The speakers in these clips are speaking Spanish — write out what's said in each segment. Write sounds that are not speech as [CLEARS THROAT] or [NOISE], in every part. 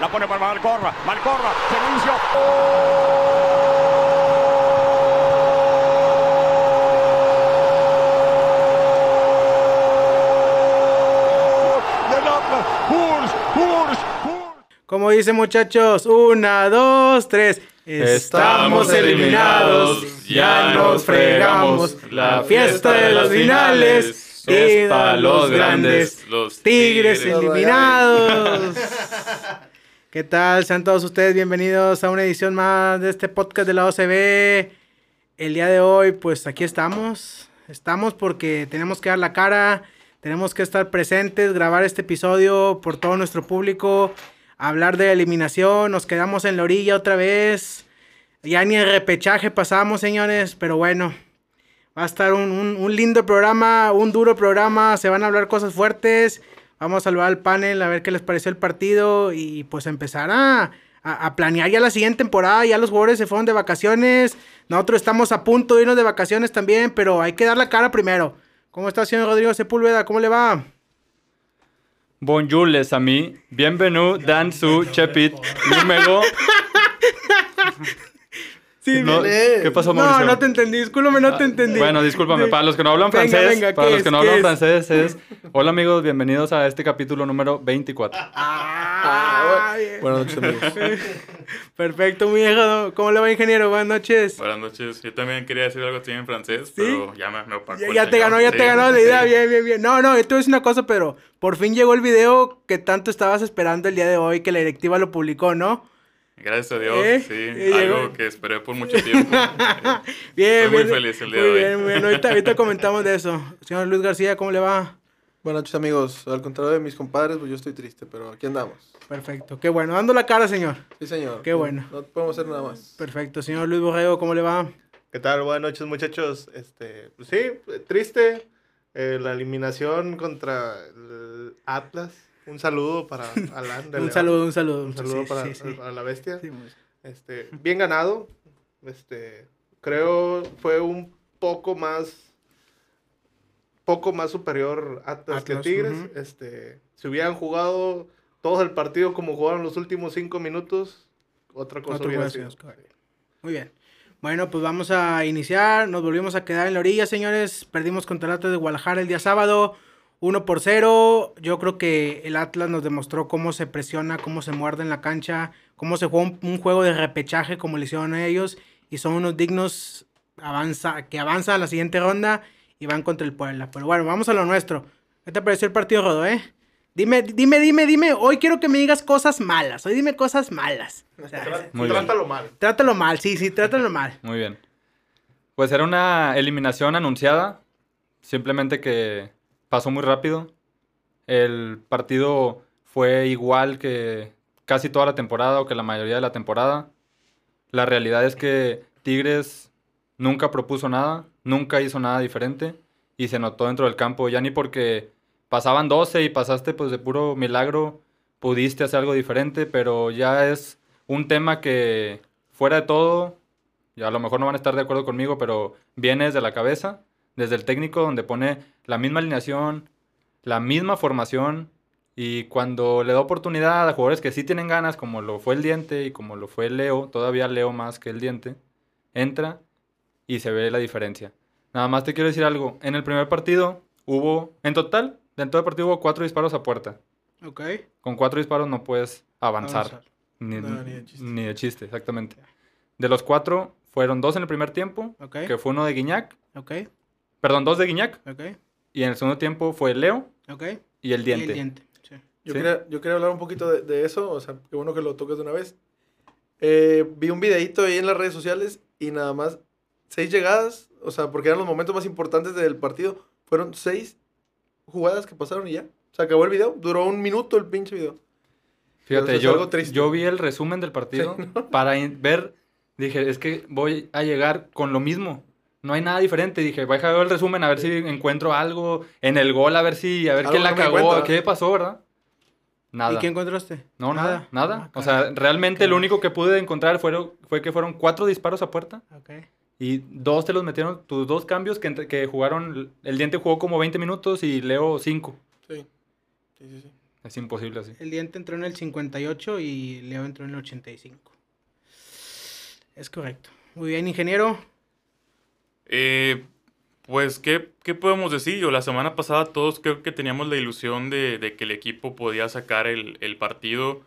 La pone para Malcorra. Malcorra. Hurs. Como dice muchachos, una, dos, tres. Estamos eliminados, ya nos fregamos. La fiesta de los finales es para los grandes, los Tigres Tigres. eliminados. [LAUGHS] ¿Qué tal? Sean todos ustedes bienvenidos a una edición más de este podcast de la OCB. El día de hoy, pues aquí estamos. Estamos porque tenemos que dar la cara, tenemos que estar presentes, grabar este episodio por todo nuestro público, hablar de eliminación, nos quedamos en la orilla otra vez. Ya ni el repechaje pasamos, señores, pero bueno. Va a estar un, un- un lindo programa, un duro programa, se van a hablar cosas fuertes. Vamos a saludar al panel a ver qué les pareció el partido y pues empezar a, a- a planear ya la siguiente temporada. Ya los jugadores se fueron de vacaciones. Nosotros estamos a punto de irnos de vacaciones también, pero hay que dar la cara primero. ¿Cómo está, señor Rodrigo Sepúlveda? ¿Cómo le va? Bonjour les amis, bienvenue dans su chepit número. [LAUGHS] Sí, No. ¿Qué pasó, No, Mauricio? no te entendí, discúlpame, no te entendí. Bueno, discúlpame, para los que no hablan Venga, francés, venga, para ¿qué los es? que no ¿Qué hablan es? francés es... Hola amigos, bienvenidos a este capítulo número 24. [LAUGHS] Ah. Buenas noches, amigos. [LAUGHS] Perfecto, muy bien. ¿Cómo le va, ingeniero? Buenas noches. Buenas noches. Yo también quería decir algo así en francés, pero ya me, me opacó Ya, te ganó, ya te Sí, ganó la idea. sí. Bien, bien, bien. No, no, yo te voy a decir una cosa, pero por fin llegó el video que tanto estabas esperando el día de hoy, que la directiva lo publicó, ¿no? Gracias a Dios, ¿Eh? sí. Eh, algo llegó. que esperé por mucho tiempo. [LAUGHS] Bien, Estoy muy bien. feliz el día muy de hoy. bien, muy bien. Ahorita, ahorita comentamos de eso. Señor Luis García, ¿cómo le va? Buenas noches, amigos. Al contrario de mis compadres, pues yo estoy triste, pero aquí andamos. Perfecto, qué bueno. Dando la cara, señor. Sí, señor. Qué bueno. No podemos hacer nada más. Perfecto. Señor Luis Borrego, ¿cómo le va? ¿Qué tal? Buenas noches, muchachos. Este, pues sí, eh, triste. eh, la eliminación contra el Atlas. Un saludo para Alan. de [LAUGHS] Un saludo, un saludo. Un saludo Sí, para, sí, para la bestia. Este, bien ganado. Este, creo fue un poco más poco más superior Atlas, que Tigres. Este, si hubieran jugado todo el partido como jugaron los últimos cinco minutos, otra cosa Otro hubiera sido. Muy bien. Bueno, pues vamos a iniciar. Nos volvimos a quedar en la orilla, señores. Perdimos contra el Atlas de Guadalajara el día sábado. 1 por 0. Yo creo que el Atlas nos demostró cómo se presiona, cómo se muerde en la cancha, cómo se juega un, un juego de repechaje como le hicieron a ellos. Y son unos dignos avanza, que avanzan a la siguiente ronda y van contra el Puebla. Pero bueno, vamos a lo nuestro. ¿Qué te pareció el partido, Rodo, eh? Dime, dime, dime, dime. Hoy quiero que me digas cosas malas. Hoy dime cosas malas. O sea, Muy bien. Trátalo mal. Trátalo mal, sí, sí, trátalo mal. Muy bien. Pues era una eliminación anunciada, simplemente que pasó muy rápido. El partido fue igual que casi toda la temporada o que la mayoría de la temporada. La realidad es que Tigres nunca propuso nada, nunca hizo nada diferente y se notó dentro del campo, ya ni porque pasaban 12 y pasaste pues de puro milagro, pudiste hacer algo diferente, pero ya es un tema que fuera de todo, y a lo mejor no van a estar de acuerdo conmigo, pero viene desde la cabeza, desde el técnico, donde pone la misma alineación, la misma formación, y cuando le da oportunidad a jugadores que sí tienen ganas, como lo fue el Diente y como lo fue Leo, todavía Leo más que el Diente, entra y se ve la diferencia. Nada más te quiero decir algo, en el primer partido hubo, en total, dentro del partido hubo cuatro disparos a puerta. Ok. Con cuatro disparos no puedes avanzar. Avanzar. Ni, No, ni de chiste. ni de chiste, exactamente. De los cuatro, fueron dos en el primer tiempo, que fue uno de Guiñac, Ok. Perdón, dos de Guiñac, Ok. y en el segundo tiempo fue Leo Ok. y el Y Diente. el diente. Sí. Yo, ¿Sí? quería, yo quería hablar un poquito de, de eso, o sea, qué bueno que lo toques de una vez. Eh, vi un videito ahí en las redes sociales y nada más seis llegadas, o sea, porque eran los momentos más importantes del partido. Fueron seis jugadas que pasaron y ya. Se acabó el video, duró un minuto el pinche video. Fíjate, yo, yo vi el resumen del partido [LAUGHS] para in- ver, dije, es que voy a llegar con lo mismo. No hay nada diferente. Dije, voy a dejar el resumen a ver si encuentro algo en el gol, a ver si, a ver quién la cagó, qué pasó, ¿verdad? Nada. ¿Y qué encontraste? No, nada, nada. Ah, o sea, realmente Caray. lo único que pude encontrar fue que fueron cuatro disparos a puerta Ok. y dos te los metieron, tus dos cambios que, entre- que jugaron, el diente jugó como 20 minutos y Leo 5. Sí. Sí, sí, sí. Es imposible así. El diente entró en el 58 y Leo entró en el 85. Es correcto. Muy bien, ingeniero. Eh, pues, ¿qué, ¿qué podemos decir? Yo, la semana pasada todos creo que teníamos la ilusión de, que el equipo podía sacar el, el partido.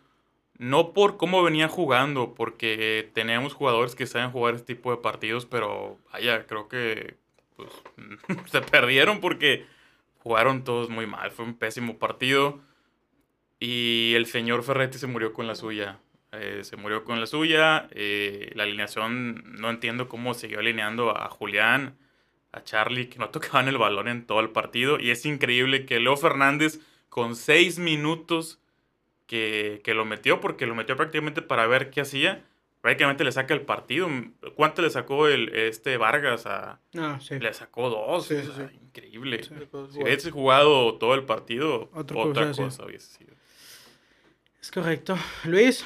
No por cómo venía jugando, porque teníamos jugadores que saben jugar este tipo de partidos, pero vaya, creo que pues, [LAUGHS] se perdieron porque jugaron todos muy mal. Fue un pésimo partido. Y el señor Ferretti se murió con la suya. Eh, se murió con la suya. eh, la alineación, no entiendo cómo siguió alineando a Julián, a Charlie, que no [LAUGHS] tocaban el balón en todo el partido. Y es increíble que Leo Fernández, con seis minutos que, que lo metió, porque lo metió prácticamente para ver qué hacía, prácticamente le saca el partido. ¿Cuánto le sacó el, este Vargas a, sí. le sacó dos. Sí, sí, sí. Increíble. Si hubiese jugado todo el partido, Otra otra cosa, cosa, hubiese sido. Es correcto. Luis.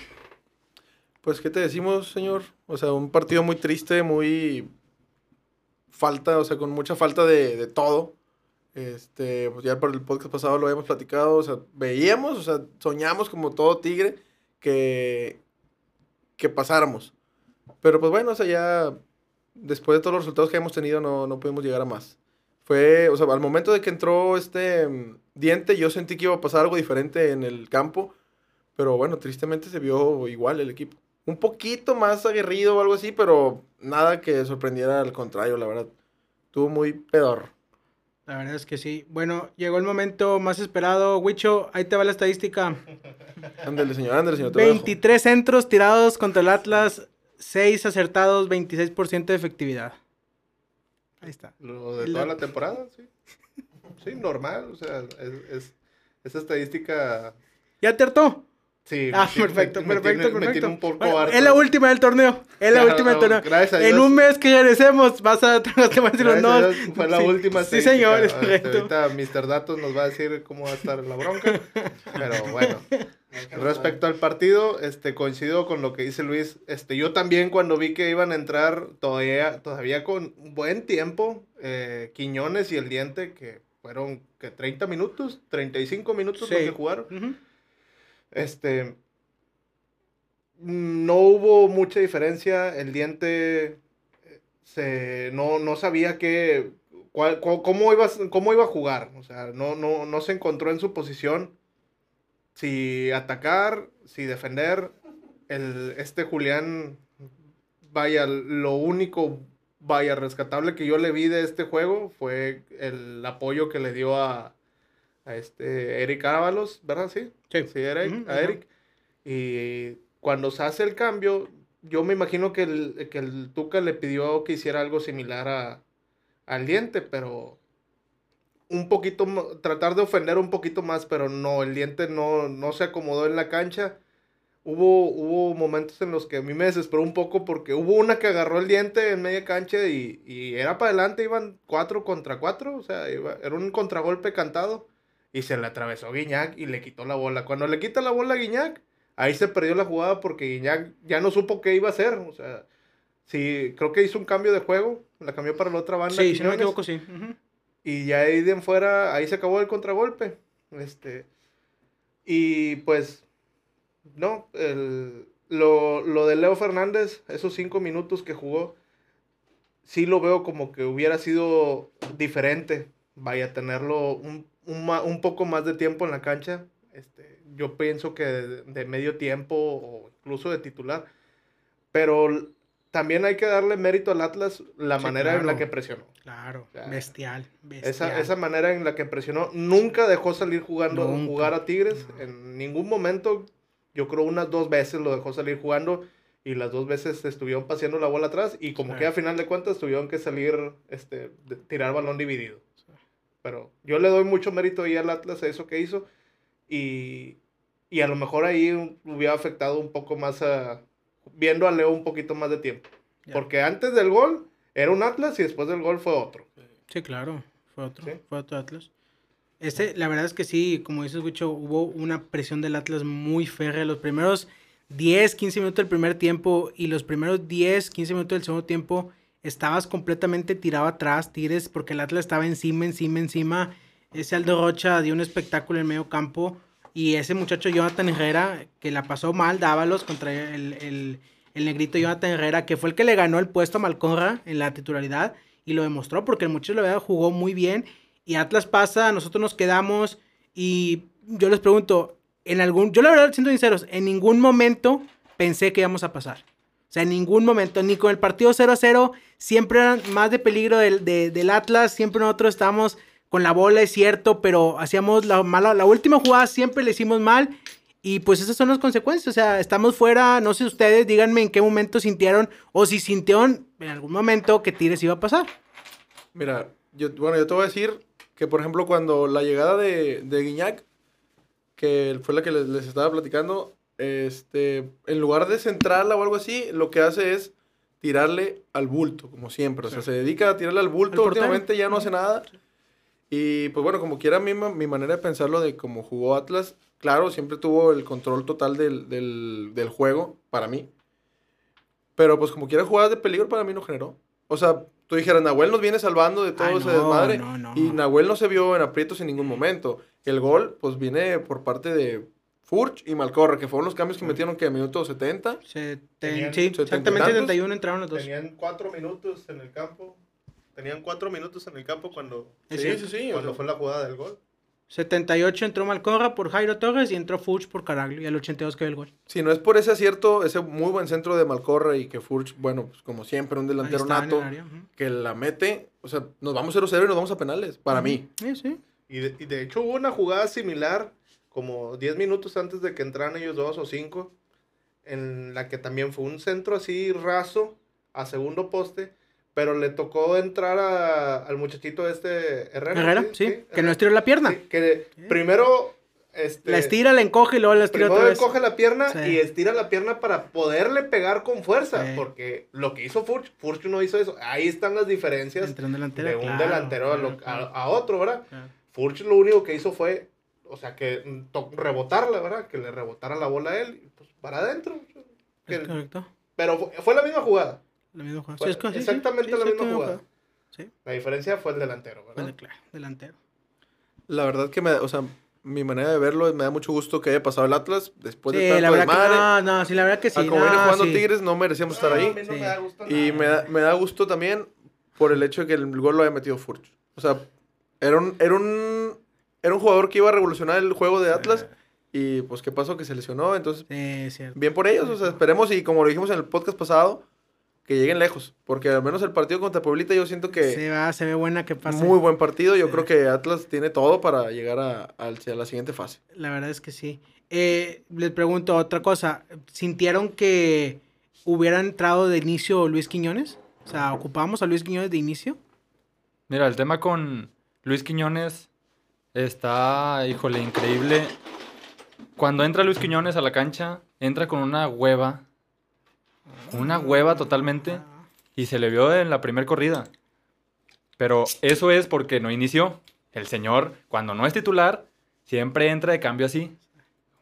Pues, ¿qué te decimos, señor? O sea, un partido muy triste, muy falta, o sea, con mucha falta de, de todo. Este, pues ya por el podcast pasado lo habíamos platicado, o sea, veíamos, o sea, soñamos como todo tigre que, que pasáramos. Pero pues bueno, o sea, ya después de todos los resultados que hemos tenido no, no pudimos llegar a más. Fue, o sea, al momento de que entró este mm, diente, yo sentí que iba a pasar algo diferente en el campo. Pero bueno, tristemente se vio igual el equipo. Un poquito más aguerrido o algo así, pero nada que sorprendiera al contrario, la verdad. Estuvo muy pedor. La verdad es que sí. Bueno, llegó el momento más esperado. Wicho, ahí te va la estadística. [LAUGHS] Ándale, señor, ándale, señor. te lo dejo. 23 centros tirados contra el Atlas, 6 acertados, 26% de efectividad. Ahí está. Lo de toda la temporada, sí. Sí, normal. O sea, es, es- esa estadística. ¿Ya te hartó? Sí, Ah, perfecto, me perfecto, tiene- me perfecto. tiene un poco Bueno, harto. es la última del torneo. Es la Claro, última del torneo. gracias a En Dios. un mes que regresemos, vas a [LAUGHS] vas a decir los Gracias a no. Dios, Fue la Sí, última Sí, señor, es Este, correcto. Ahorita Mr. Datos nos va a decir cómo va a estar la bronca. Pero bueno. [LAUGHS] Respecto al partido, este, coincido con lo que dice Luis. Este, yo también cuando vi que iban a entrar todavía, todavía con buen tiempo, eh, Quiñones y el Diente, que fueron que 30 minutos, 35 minutos Sí. lo que jugaron. Este. No hubo mucha diferencia. El diente eh, se, no, no sabía qué, cuál- cu- cómo, iba, cómo iba a jugar. O sea, no, no, no se encontró en su posición. Si atacar, si defender. El, este Julián, vaya, lo único, vaya, rescatable que yo le vi de este juego fue el apoyo que le dio a, a este Eric Ábalos, ¿verdad? Sí. Sí. Sí, Eric, a. Eric. Y cuando se hace el cambio, yo me imagino que el, que el Tuca le pidió que hiciera algo similar a, al diente, pero un poquito, tratar de ofender un poquito más, pero no, el diente no, no se acomodó en la cancha. Hubo, hubo momentos en los que a mí me desesperó un poco porque hubo una que agarró el diente en media cancha y, y era para adelante, iban cuatro contra cuatro, o sea, iba- era un contragolpe cantado y se le atravesó Guiñac y le quitó la bola. Cuando le quita la bola a Guiñac, ahí se perdió la jugada porque Guiñac ya no supo qué iba a hacer, o sea, sí, creo que hizo un cambio de juego, la cambió para la otra banda. Sí, si no me equivoco, sí. Y ya ahí de en fuera, ahí se acabó el contragolpe. Este. Y pues, no, el, lo, lo de Leo Fernández, esos cinco minutos que jugó, sí lo veo como que hubiera sido diferente. Vaya, tenerlo un, un, un poco más de tiempo en la cancha. Este, yo pienso que de, de medio tiempo o incluso de titular. Pero también hay que darle mérito al Atlas la Sí, manera en la que presionó. Claro, bestial. bestial. Esa, esa manera en la que presionó, nunca dejó salir jugando, Nunca. jugar a Tigres. En ningún momento, yo creo unas dos veces lo dejó salir jugando y las dos veces estuvieron paseando la bola atrás y como que a final de cuentas tuvieron que salir, este, de- tirar balón dividido. Pero yo le doy mucho mérito ahí al Atlas a eso que hizo y, y a lo mejor ahí hubiera afectado un poco más a, viendo a Leo un poquito más de tiempo. Ya. Porque antes del gol era un Atlas y después del gol fue otro. Sí, claro. Fue otro. Sí. Fue otro Atlas. Este, la verdad es que sí, como dices, Wicho, hubo una presión del Atlas muy férrea. Los primeros 10, 15 minutos del primer tiempo y los primeros 10, 15 minutos del segundo tiempo estabas completamente tirado atrás, Tigres, porque el Atlas estaba encima, encima, encima. Ese Aldo Rocha dio un espectáculo en medio campo. Y ese muchacho Jonathan Herrera, que la pasó mal, Dávalos contra el, el, el negrito Jonathan Herrera, que fue el que le ganó el puesto a Malcorra en la titularidad. Y lo demostró porque el muchacho la verdad jugó muy bien. Y Atlas pasa, nosotros nos quedamos. Y yo les pregunto, en algún, yo la verdad, siendo sinceros, en ningún momento pensé que íbamos a pasar. O sea, en ningún momento, ni con el partido 0-0, siempre eran más de peligro del, de- del Atlas, siempre nosotros estábamos con la bola, es cierto, pero hacíamos la mala, la última jugada siempre le hicimos mal y pues esas son las consecuencias, o sea, estamos fuera, no sé ustedes, díganme en qué momento sintieron o si sintieron en algún momento que Tigres iba a pasar. Mira, yo, bueno, yo te voy a decir que, por ejemplo, cuando la llegada de, de Guiñac, que fue la que les, les estaba platicando, este, en lugar de centrarla o algo así, lo que hace es tirarle al bulto, como siempre. O sea, se dedica a tirarle al bulto, últimamente ya no hace nada. Y pues bueno, como quiera, mi, mi manera de pensarlo de cómo jugó Atlas, claro, siempre tuvo el control total del, del, del juego, para mí. Pero pues como quiera, jugadas de peligro para mí no generó. O sea, tú dijeras, Nahuel nos viene salvando de todo Ay, ese no, desmadre. no, no. Y Nahuel no se vio en aprietos en ningún momento. El gol, pues viene por parte de Furch y Malcorra, que fueron los cambios que metieron que a minuto 70. Se- Tenían sí, setenta y exactamente tantos. 71 entraron los dos. Tenían cuatro minutos en el campo. Tenían cuatro minutos en el campo cuando, Sí, sí, o cuando sea, fue la jugada del gol. 78 entró Malcorra por Jairo Torres y entró Fuchs por Caraglio y al 82 quedó el gol. Si no es por ese acierto, ese muy buen centro de Malcorra y que Furch, bueno, pues como siempre, un delantero nato, área, que la mete, o sea, nos vamos 0-0 y nos vamos a penales, para mí. Sí, sí. Y de, y de hecho hubo una jugada similar, como 10 minutos antes de que entraran ellos dos o cinco, en la que también fue un centro así raso a segundo poste, pero le tocó entrar a- al muchachito este Herrera. Herrera, sí, que no estiró la pierna. Sí, que primero... Este, La estira, la encoge y luego la estira otra vez. coge la pierna Sí. y estira la pierna para poderle pegar con fuerza. Sí. Porque lo que hizo Furch, Furch no hizo eso. Ahí están las diferencias Entre un delantero, de un claro, delantero a, lo- claro, a- a otro, ¿verdad? Furch lo único que hizo fue, o sea, que mm, rebotarla, ¿verdad? Que le rebotara la bola a él, y, pues para adentro. Que- Es correcto. pero fue, fue la misma jugada. La misma jugada. Fue Sí, es exactamente sí, la sí, misma jugada. Sí, La diferencia fue el delantero, ¿verdad? bueno, claro, delantero. La verdad que me, o sea, mi manera de verlo me da mucho gusto que haya pasado el Atlas después de tanto la desmadre. que no, no, sí, la verdad que sí. a como no, viene jugando sí. Tigres no merecíamos estar ahí. a mí no Sí. me da gusto Y nada. me da, me da gusto también por el hecho de que el gol lo haya metido Furch. O sea, era un, era un, era un jugador que iba a revolucionar el juego de Atlas. Y pues, ¿qué pasó? Que se lesionó. Entonces, Sí, bien por ellos. O sea, esperemos y como lo dijimos en el podcast pasado, que lleguen lejos. Porque al menos el partido contra Pueblita yo siento que Se va, se ve buena que pase. muy buen partido. Yo Sí. creo que Atlas tiene todo para llegar a, al- a la siguiente fase. La verdad es que sí. Eh, les pregunto otra cosa. ¿Sintieron que hubiera entrado de inicio Luis Quiñones? O sea, ¿ocupamos a Luis Quiñones de inicio? Mira, el tema con Luis Quiñones está, híjole, increíble. Cuando entra Luis Quiñones a la cancha, entra con una hueva. Una hueva totalmente. Y se le vio en la primera corrida. Pero eso es porque no inició. El señor, cuando no es titular, siempre entra de cambio así.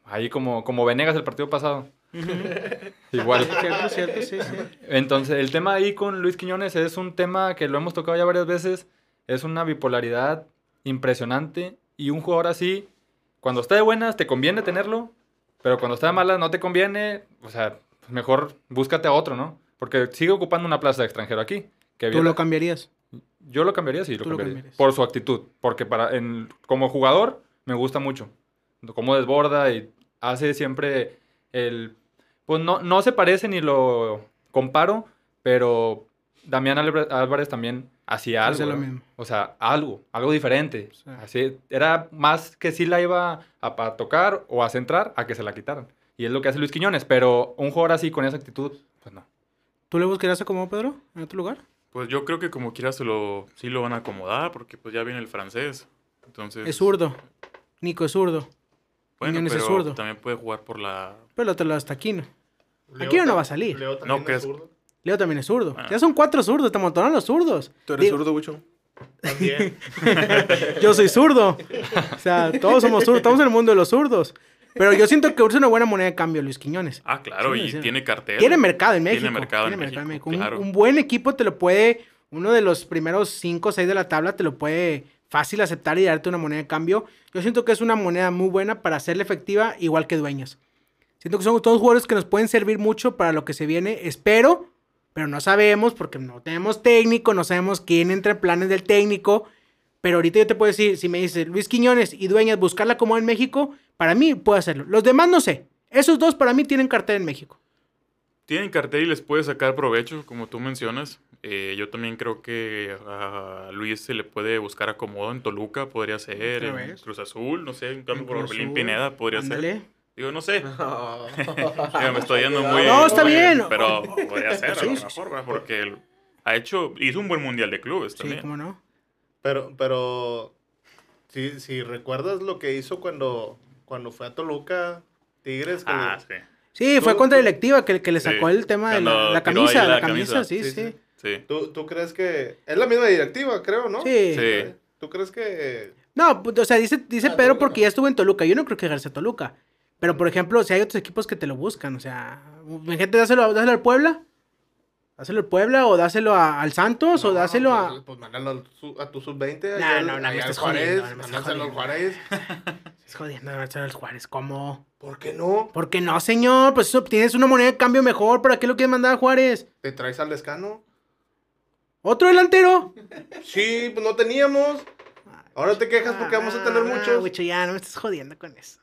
Ahí como, como Venegas el partido pasado. [LAUGHS] Igual. Cierto, cierto, sí, sí. Entonces, el tema ahí con Luis Quiñones es un tema que lo hemos tocado ya varias veces. Es una bipolaridad impresionante. Y un jugador así, cuando está de buenas, te conviene tenerlo. Pero cuando está de malas, no te conviene. O sea, mejor búscate a otro, ¿no? Porque sigue ocupando una plaza de extranjero aquí. Que ¿Tú lo cambiarías? Yo lo cambiaría, sí, lo cambiaría. Por su actitud. Porque para, en, como jugador, me gusta mucho. Cómo desborda y hace siempre el... Pues no, no se parece ni lo comparo, pero Damián Álvarez también hacía algo. Lo ¿no? mismo. O sea, algo, algo diferente. Sí. Así, era más que si la iba a, a tocar o a centrar a que se la quitaran. Y es lo que hace Luis Quiñones, pero un jugador así con esa actitud, pues no. ¿Tú le buscarías acomodar, Pedro? ¿En otro lugar? Pues yo creo que como quiera se lo, sí lo van a acomodar porque pues ya viene el francés. Entonces, Es zurdo. Nico es zurdo. bueno, Quiñones es zurdo. también puede jugar por la... Pero te lo hasta aquí, ¿no? Leo Aquí no va a salir. Leo también No, que es es- zurdo. Leo también es zurdo. Ah. Ya son cuatro zurdos, te amontonan los zurdos. ¿Tú eres Digo, zurdo, Wicho? También. [LAUGHS] Yo soy zurdo. O sea, todos somos zurdos, estamos en el mundo de los zurdos. Pero yo siento que es una buena moneda de cambio Luis Quiñones. Ah, claro, Sí, y tiene cartel. Tiene mercado en México. Tiene mercado en mercado México, Un- claro. Un, buen equipo te lo puede, uno de los primeros cinco o seis de la tabla te lo puede fácil aceptar y darte una moneda de cambio. Yo siento que es una moneda muy buena para hacerla efectiva, igual que dueñas. Siento que son todos jugadores que nos pueden servir mucho para lo que se viene. Espero, pero no sabemos porque no tenemos técnico, no sabemos quién entra en planes del técnico. Pero ahorita yo te puedo decir, si me dices Luis Quiñones y Dueñas, buscarla como en México, para mí puedo hacerlo. Los demás no sé. Esos dos para mí tienen cartel en México. Tienen cartel y les puede sacar provecho, como tú mencionas. Eh, yo también creo que a Luis se le puede buscar acomodo en Toluca, podría ser, en. Cruz Azul, no sé, en cambio por Orbelín. Pineda podría Ándale. ser. Digo, no sé. [LAUGHS] Digo, me estoy yendo muy... No, está muy- bien. Pero podría ser, a Sí, lo sí, mejor, ¿verdad? porque él ha hecho, hizo un buen mundial de clubes Sí, también. cómo no. Pero, pero, si, si recuerdas lo que hizo cuando, cuando fue a Toluca, Tigres, Ah, le- sí. Sí, fue contra directiva que, que le Sí. sacó el tema de la, camisa, la, la camisa, camisa. sí, sí. Sí, sí. Sí. ¿tú, ¿tú crees que es la misma directiva, creo, no? Sí. Sí. ¿Tú crees que No, pues, o sea, dice, dice Ah, Pedro Toluca porque no. ya estuvo en Toluca. Yo no creo que ejerce a Toluca. Pero, por ejemplo, si hay otros equipos que te lo buscan, o sea, gente, dáselo, dáselo al Puebla. Dáselo al Puebla o dáselo a- al Santos o No, dáselo pues, a... Pues mándalo al su- a tu sub-20. Nah, no, no, me estás jodiendo, no me estás Mándaselo al jodiendo. Juárez. [LAUGHS] Es jodiendo, al Juárez, ¿cómo? ¿Por qué no? ¿Por qué no, señor? Pues eso, tienes una moneda de cambio mejor. ¿Para qué lo quieres mandar a Juárez? ¿Te traes al Lescano? ¿Otro delantero? Sí, pues no teníamos. Ahora te quejas porque vamos a tener Ah, muchos. güey, ya no me estás jodiendo con eso.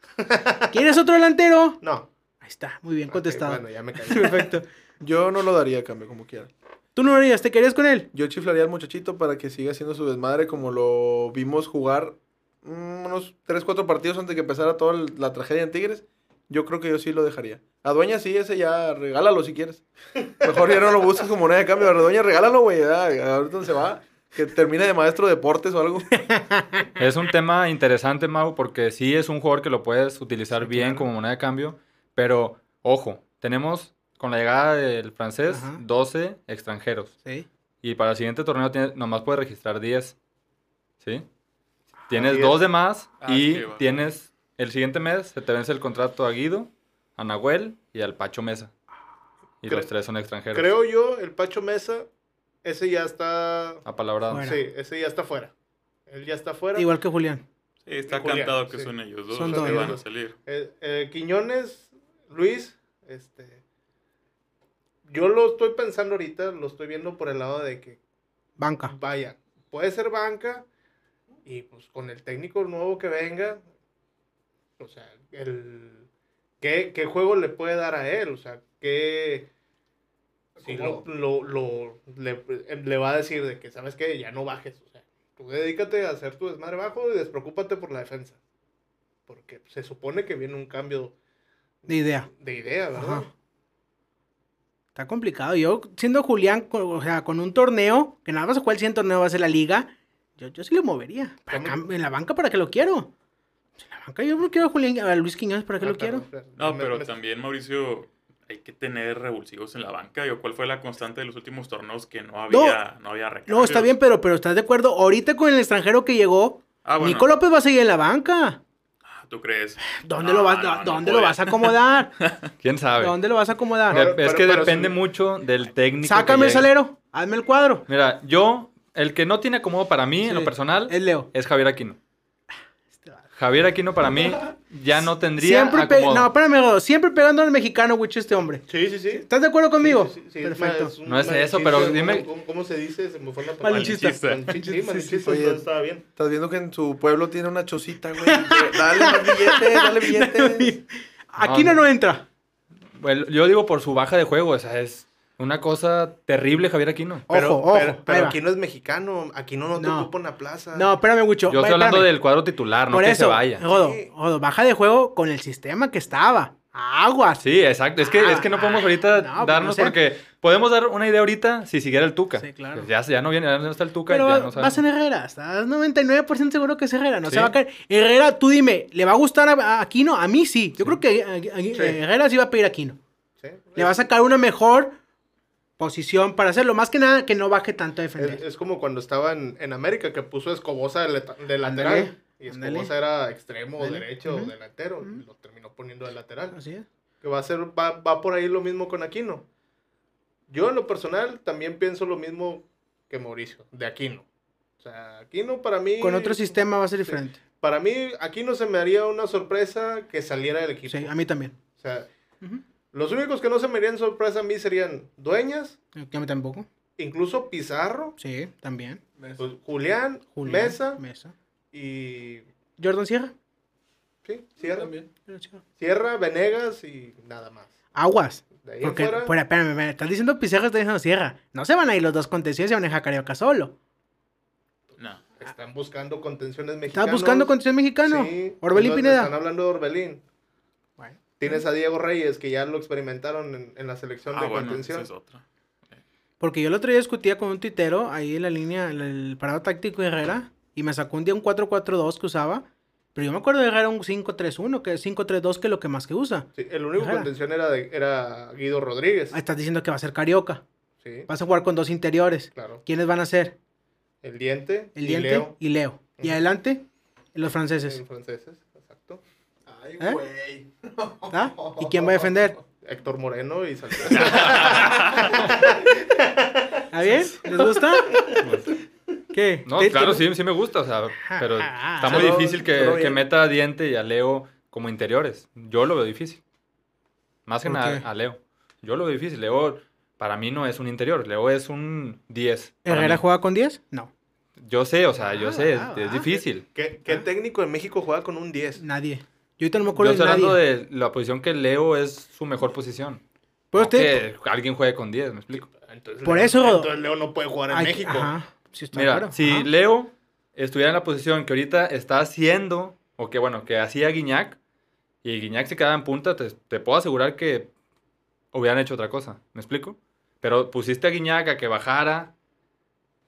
¿Quieres otro delantero? No. Ahí está, muy bien contestado. bueno, ya me [LAUGHS] caí. Perfecto. Yo no lo daría a cambio, como quiera. ¿Tú no lo harías? ¿Te querías con él? Yo chiflaría al muchachito para que siga haciendo su desmadre como lo vimos jugar mm, unos 3, 4 partidos antes de que empezara toda la tragedia en Tigres. Yo creo que yo sí lo dejaría. A Dueña sí, ese ya regálalo si quieres. Mejor ya no lo busques como moneda de cambio. A Dueña regálalo, güey. Ahorita se va. Que termine de maestro de deportes o algo. [LAUGHS] Es un tema interesante, Mau, porque sí es un jugador que lo puedes utilizar bien como moneda de cambio, pero ojo, tenemos con la llegada del francés Ajá. 12 extranjeros Sí. y para el siguiente torneo tienes, nomás puedes registrar 10, ¿sí? Tienes 10. dos de más Ah, y tienes el siguiente mes se te vence el contrato a Guido, a Nahuel y al Pacho Mesa. Y Cre- los tres son extranjeros. Creo yo, el Pacho Mesa, ese ya está. Apalabrado. Fuera. Sí, ese ya está fuera. Él ya está fuera. Igual que Julián. Sí, está Y Julián, cantado que sí. son ellos dos Son los que van a salir. Eh, eh, Quiñones, Luis, este. Yo lo estoy pensando ahorita, lo estoy viendo por el lado de que, Banca. vaya, puede ser banca y pues con el técnico nuevo que venga, o sea, el. ¿Qué, qué juego le puede dar a él? O sea, ¿qué. Si lo, lo, lo- le, le va a decir de que, ¿sabes qué? Ya no bajes. O sea, tú dedícate a hacer tu desmadre bajo y despreocúpate por la defensa. Porque se supone que viene un cambio De idea. de idea, ¿verdad? Ajá. Está complicado. Yo, siendo Julián, con- o sea, con un torneo, que nada más el siguiente torneo va a ser la liga, yo, yo sí lo movería. En la banca, ¿para qué lo quiero? En la banca yo no quiero a Julián, a Luis Quiñones, ¿para qué Ah, lo quiero? perdón, perdón. No, pero también, Mauricio, hay que tener revulsivos en la banca. Digo, ¿Cuál fue la constante de los últimos torneos que no había, no, había No, está bien, pero, pero ¿estás de acuerdo? Ahorita con el extranjero que llegó, Ah, bueno. Nico López va a seguir en la banca. Ah, ¿Tú crees? ¿Dónde, No, lo, vas, no, no ¿dónde lo vas a acomodar? [LAUGHS] ¿Quién sabe? ¿Dónde lo vas a acomodar? Pero- es que pero depende mucho del técnico. Sácame el salero, hazme el cuadro. Mira, yo, el que no tiene acomodo para mí, en lo personal, Es Leo. es Javier Aquino. Javier Aquino para mí ya no tendría Siempre, acomodo. no, espérame, siempre pegando al mexicano, güey, este hombre. Sí, sí, sí. ¿Estás de acuerdo conmigo? Sí, sí, sí, Perfecto. es No es eso, pero ¿cómo- dime- ¿Cómo, cómo se dice? Se me fue la palabra. Malinchista. Malinchista, Sí, malinchista, Oye. estaba bien. Estás viendo que en su pueblo tiene una chocita, güey. [LAUGHS] Dale más billetes, dale [LAUGHS] billetes. Aquí no, no. no entra. Bueno, yo digo por su baja de juego, o sea, es una cosa terrible Javier Aquino. Pero, Ojo, ojo, pero, ahí pero va. aquí no es mexicano. Aquí no, no te ocupa en la plaza. No, espérame, Wicho. Yo estoy Espérame. hablando del cuadro titular, no Por que eso, se vaya. Rodo, Sí. Rodo, baja de juego con el sistema que estaba. Aguas. Sí, exacto. Es que, Ah, es que no podemos ahorita no, pues, darnos no sé. porque podemos dar una idea ahorita si siguiera el Tuca. Sí, claro. Pues ya, ya no viene, ya no está el Tuca, Pero ya no vas en Herrera, estás 99% seguro que es Herrera, no Sí. se va a caer. Herrera, tú dime, ¿le va a gustar a, Aquino? A mí sí. Yo creo que a- a- a- Herrera sí va a pedir a Aquino. Sí. Le va a sacar una mejor posición para hacerlo. Más que nada que no baje tanto a defender. es como cuando estaba en, en América que puso Escobosa de, de lateral. Y. Escobosa era extremo, Ándale, derecho ujú, o delantero. Y lo terminó poniendo de lateral. Así es. Que va a ser, va, va por ahí lo mismo con Aquino. Yo en lo personal también pienso lo mismo que Mauricio, de Aquino. O sea, Aquino para mí... Con otro sistema va a ser Sí. diferente. Para mí, aquí no se me haría una sorpresa que saliera del equipo. Sí, a mí también. O sea. Los únicos que no se me harían sorpresa a mí serían Dueñas, A mí tampoco. incluso Pizarro, Sí, también. pues, Julián, Julián, Mesa Mesa. y... Jordan Sierra. Sí, Sierra. También. Sierra. Sierra, Venegas y nada más. Aguas. De ahí Porque, fuera, fuera, espérame, espérame, estás diciendo Pizarro, estás diciendo Sierra. No se van a ir los dos contenciones y van a dejar Carioca solo. No. están buscando contenciones mexicanas. ¿Estás buscando contención mexicano? Sí, Orbelín Pineda. Están hablando de Orbelín. Tienes a Diego Reyes, que ya lo experimentaron en, en la selección Ah, de bueno, contención. esa es otra. Porque yo el otro día discutía con un tuitero ahí en la línea, en el parado táctico de Herrera, y me sacó un día un 4-4-2 que usaba. Pero yo me acuerdo de Herrera un 5-3-1, que es 5-3-2, que es lo que más que usa. Sí, el único Ajá. contención era, de- era Guido Rodríguez. Ah, Estás diciendo que va a ser Carioca. Sí, Vas a jugar con dos interiores. claro. ¿Quiénes van a ser? El diente El y Diente Leo. y Leo. Y adelante, los franceses. En franceses. Ay, ¿Eh? güey. [LAUGHS] ¿Ah? ¿Y quién va a defender? Héctor Moreno y Salcedo. [LAUGHS] ¿Está bien? ¿Les gusta? ¿Qué? No, ¿Te- claro, sí, sí me gusta, o sea, pero está muy difícil que, meta a Diente y a Leo como interiores. Yo lo veo difícil. Más que ¿Por nada a Leo. Yo lo veo difícil. Leo, para mí no es un interior, Leo es un 10. para ¿Herrera juega con 10? No. Yo sé, o sea, yo Ah, sé, es, ah, es ah. difícil. ¿Qué, qué técnico en México juega con un 10? Nadie. Yo ahorita no me Yo acuerdo estoy de nadie. hablando de la posición que Leo es su mejor posición. Pero No usted- que alguien juegue con 10, me explico. Entonces, Por Leo- eso- Entonces Leo no puede jugar en Ay, México. Ajá. Sí, está Mira, claro. si Ajá. Leo estuviera en la posición que ahorita está haciendo, o que bueno, que hacía Guiñac, y Guiñac se quedaba en punta, te, te puedo asegurar que hubieran hecho otra cosa. ¿Me explico? Pero pusiste a Guiñac a que bajara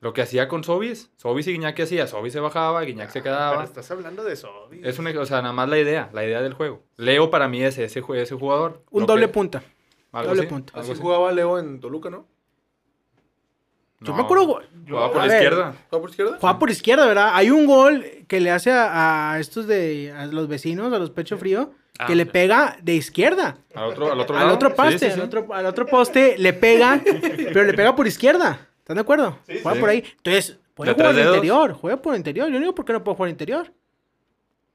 lo que hacía con Sobis. Sobis y Guiñac, ¿qué hacía? Sobis se bajaba, Guiñac se Ah, Pero quedaba. estás hablando de eso. Es una, o sea, nada más la idea, la idea del juego. Leo para mí es ese, ese jugador. Un doble que- punta. algo doble así, punto. algo Así así. jugaba Leo en Toluca, ¿no? Yo me acuerdo. Jugaba por la ver, izquierda. ¿Jugaba por izquierda? Juega por izquierda, ¿verdad? Hay un gol que le hace a, a estos de a los vecinos, a los pecho frío, Ah, que le pega de izquierda. Al otro, al otro Al lado. otro Sí, poste, sí, sí. Al, otro, al otro poste le pega, [LAUGHS] pero le pega por izquierda. ¿Están de acuerdo? Sí, juega sí. por ahí. Entonces, puede ¿De jugar dedos? interior. Juega por interior. Yo no digo por qué no puedo jugar interior.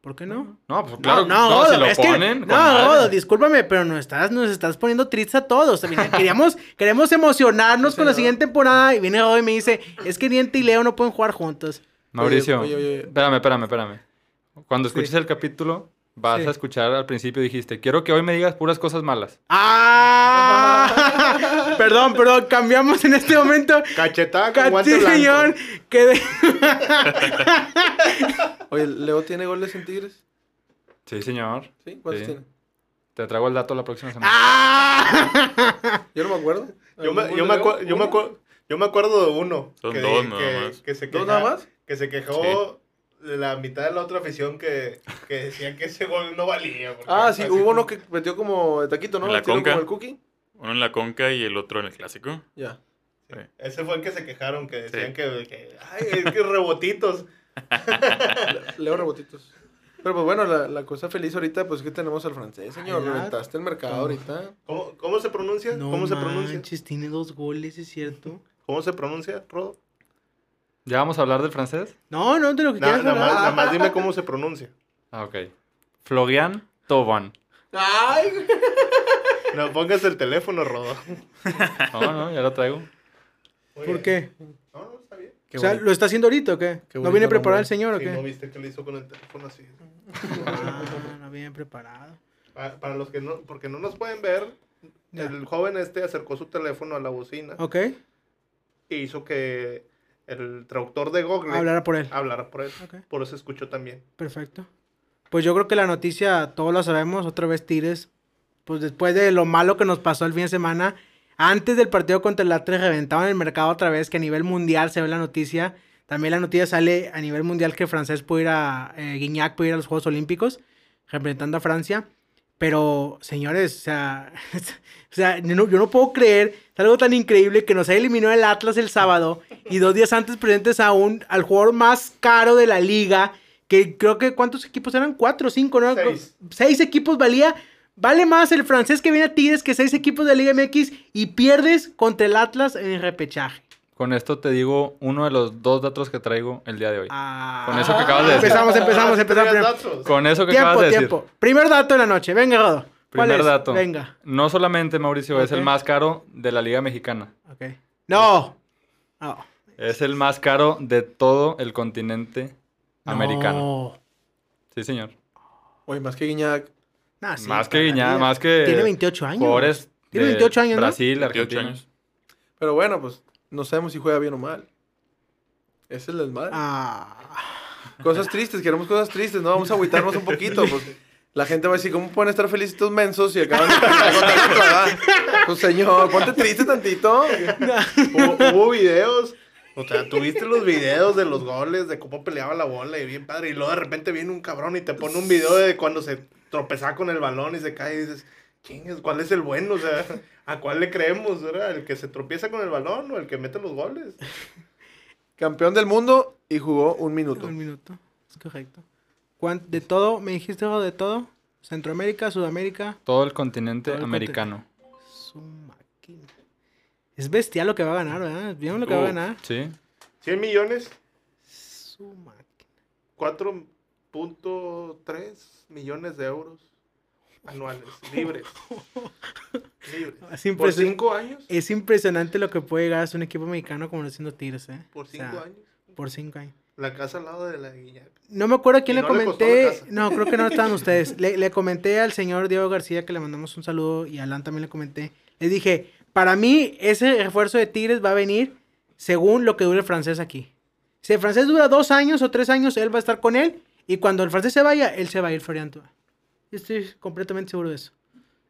¿Por qué no? No, pues claro, no, no, si lo es que- ponen. no. Godo, discúlpame, pero nos estás, nos estás poniendo tristes a todos. O sea, mira, queríamos, [LAUGHS] queremos emocionarnos Sí, con la siguiente temporada y viene Godo y me dice, es que Diente y Leo no pueden jugar juntos. Mauricio, Oye, oye, oye. espérame, espérame, espérame. Cuando escuches Sí. el capítulo, vas Sí. a escuchar al principio dijiste, quiero que hoy me digas puras cosas malas. ¡Ah! [LAUGHS] perdón, perdón, cambiamos en este momento. Cachetada con guante blanco. señor, que de- [LAUGHS] Oye, ¿Leo tiene goles en Tigres? Sí, señor. ¿Sí? ¿Cuántos Sí. tiene? Te traigo el dato la próxima semana. ¡Ah! Yo no me acuerdo. Yo me, ¿Algún yo, me yo, me yo me acuerdo de uno. Son que, dos nada que- más. Que se ¿Dos nada más? Que se quejó la mitad de la otra afición que, que decían que ese gol no valía. porque Ah, sí, hubo como- uno que metió como de taquito, ¿no? En la Estilo conca. Como el cookie. Uno en la conca y el otro en el clásico. Ya. Sí. Ese fue el que se quejaron, que decían Sí. que, que, ay, es que rebotitos. [LAUGHS] Leo rebotitos. Pero pues bueno, la, la cosa feliz ahorita, pues que tenemos al francés, señor. el mercado ahorita. ¿Cómo, cómo se pronuncia? No ¿Cómo se pronuncia? manches, tiene dos goles, es cierto. ¿Cómo se pronuncia, Rodo? ¿Ya vamos a hablar del francés? No, no, de lo que Na- quieras nada, más, hablar. nada más dime cómo se pronuncia. Ah, ok. Florian Toban. ¡Ay! No, pongas el teléfono, Rodo. No, no, ya lo traigo. ¿Por qué? No, no, está bien. Qué o sea, bonito. ¿lo está haciendo ahorita o qué? Qué ¿No viene preparado el señor o Sí, qué? ¿No viste que le hizo con el teléfono así? Ah, no viene preparado. Para, para los que no, porque no nos pueden ver, Ya. el joven este acercó su teléfono a la bocina Ok, e hizo que el traductor de Google hablará por él. hablara por él. Por eso escuchó también. Perfecto. Pues yo creo que la noticia todos la sabemos, otra vez Tigres, pues después de lo malo que nos pasó el fin de semana, antes del partido contra el Atlas reventaban el mercado otra vez, que a nivel mundial se ve la noticia. También la noticia sale a nivel mundial que el francés puede ir a, eh, Guignac puede ir a los Juegos Olímpicos, representando a Francia. Pero, señores, o sea, [LAUGHS] o sea yo, no, yo no puedo creer, es algo tan increíble que nos haya eliminado el Atlas el sábado y dos días antes presentes a un, al jugador más caro de la liga, que creo que ¿cuántos equipos eran? ¿Cuatro o cinco? ¿no? Seis. Seis equipos valía. Vale más el francés que viene a Tigres que seis equipos de la Liga MX y pierdes contra el Atlas en el repechaje. Con esto te digo uno de los dos datos que traigo el día de hoy. Ah. Con eso que acabas de decir. Empezamos, empezamos, empezamos. Con eso que Tiempo, acabas de decir. tiempo. Primer dato de la noche. Venga, Rodo. ¿Cuál Primer es? dato. Venga. No solamente, Mauricio, es el más caro de la Liga Mexicana. Ok. No. No. Es el más caro de todo el continente americano. No. Sí, señor. Oye, más que Guiñac. Nah, sí, más que Guiñac, más que Tiene 28 años. jugadores Tiene de 28 años, ¿no? Brasil, 28 Argentina. años. Pero bueno, pues no sabemos si juega bien o mal. Ese es el desmadre. Ah. Cosas tristes, queremos cosas tristes, ¿no? Vamos a agüitarnos un poquito. Pues la gente va a decir, ¿cómo pueden estar felices estos mensos y acaban de ¿verdad? Pues señor, ponte triste tantito. Hubo, hubo videos. O sea, tuviste los videos de los goles, de cómo peleaba la bola y bien padre. Y luego de repente viene un cabrón y te pone un video de cuando se tropezaba con el balón y se cae y dices, ¿quién es? ¿Cuál es el bueno? O sea, ¿a cuál le creemos? ¿verdad? ¿El que se tropieza con el balón o el que mete los goles? Campeón del mundo y jugó un minuto. Un minuto. Es correcto. ¿Cuán- ¿De todo? ¿Me dijiste algo de todo? Centroamérica, Sudamérica. Todo el continente Todo el americano. Su máquina. Es bestial lo que va a ganar, ¿verdad? ¿Vieron lo que va a ganar? Sí. 100 millones, Su máquina. 4.3 millones de euros anuales, libres. [LAUGHS] libres. Es, Por 5 años. es impresionante lo que puede llegar a ser un equipo mexicano como lo haciendo Tigres, ¿eh? Por O sea, 5 años. Por 5 años. La casa al lado de la Guiñac. No me acuerdo a quién Y le no comenté. no, creo que no [LAUGHS] estaban ustedes. Le, le comenté al señor Diego García que le mandamos un saludo y a Alan también le comenté. Le dije, para mí ese refuerzo de Tigres va a venir según lo que dure el francés aquí. Si el francés dura dos años o tres años, él va a estar con él. Y cuando el francés se vaya, él se va a ir Florian Thauvin. Yo Estoy completamente seguro de eso.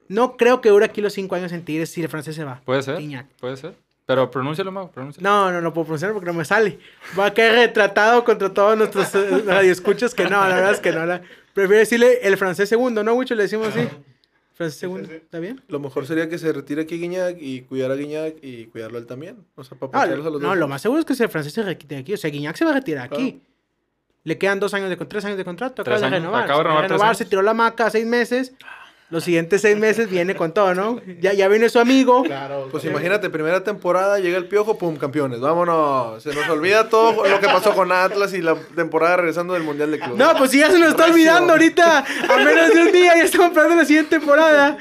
No creo que dure aquí los cinco años en Tigres si el francés se va. Puede ser. Guiñac. Puede ser. Pero pronúncialo, Mau, pronúncialo. No, no, no puedo pronunciar porque no me sale. Va a caer retratado contra todos nuestros eh, [LAUGHS] radioescuchas que no, la verdad es que no. La... Prefiero decirle el francés segundo, ¿no, Wicho? Le decimos así. Francés segundo. ¿está bien? Lo mejor sería que se retire aquí Guiñac y cuidar a Guiñac y cuidarlo él también. O sea, para Ah, a los no, dos. lo más seguro es que el francés se retire aquí. O sea, Guiñac se va a retirar aquí. Le quedan dos años de con- tres años de contrato. Acaba de renovar. acaba de renovar se tiró la maca seis meses. Los siguientes seis meses viene con todo, ¿no? Ya, ya viene su amigo. Claro. Pues claro. imagínate, primera temporada, llega el piojo, pum, campeones. Vámonos. Se nos olvida todo lo que pasó con Atlas y la temporada regresando del Mundial de Clubes. No, pues si ya se nos está Recio. olvidando ahorita. A menos de un día ya estamos planeando la siguiente temporada.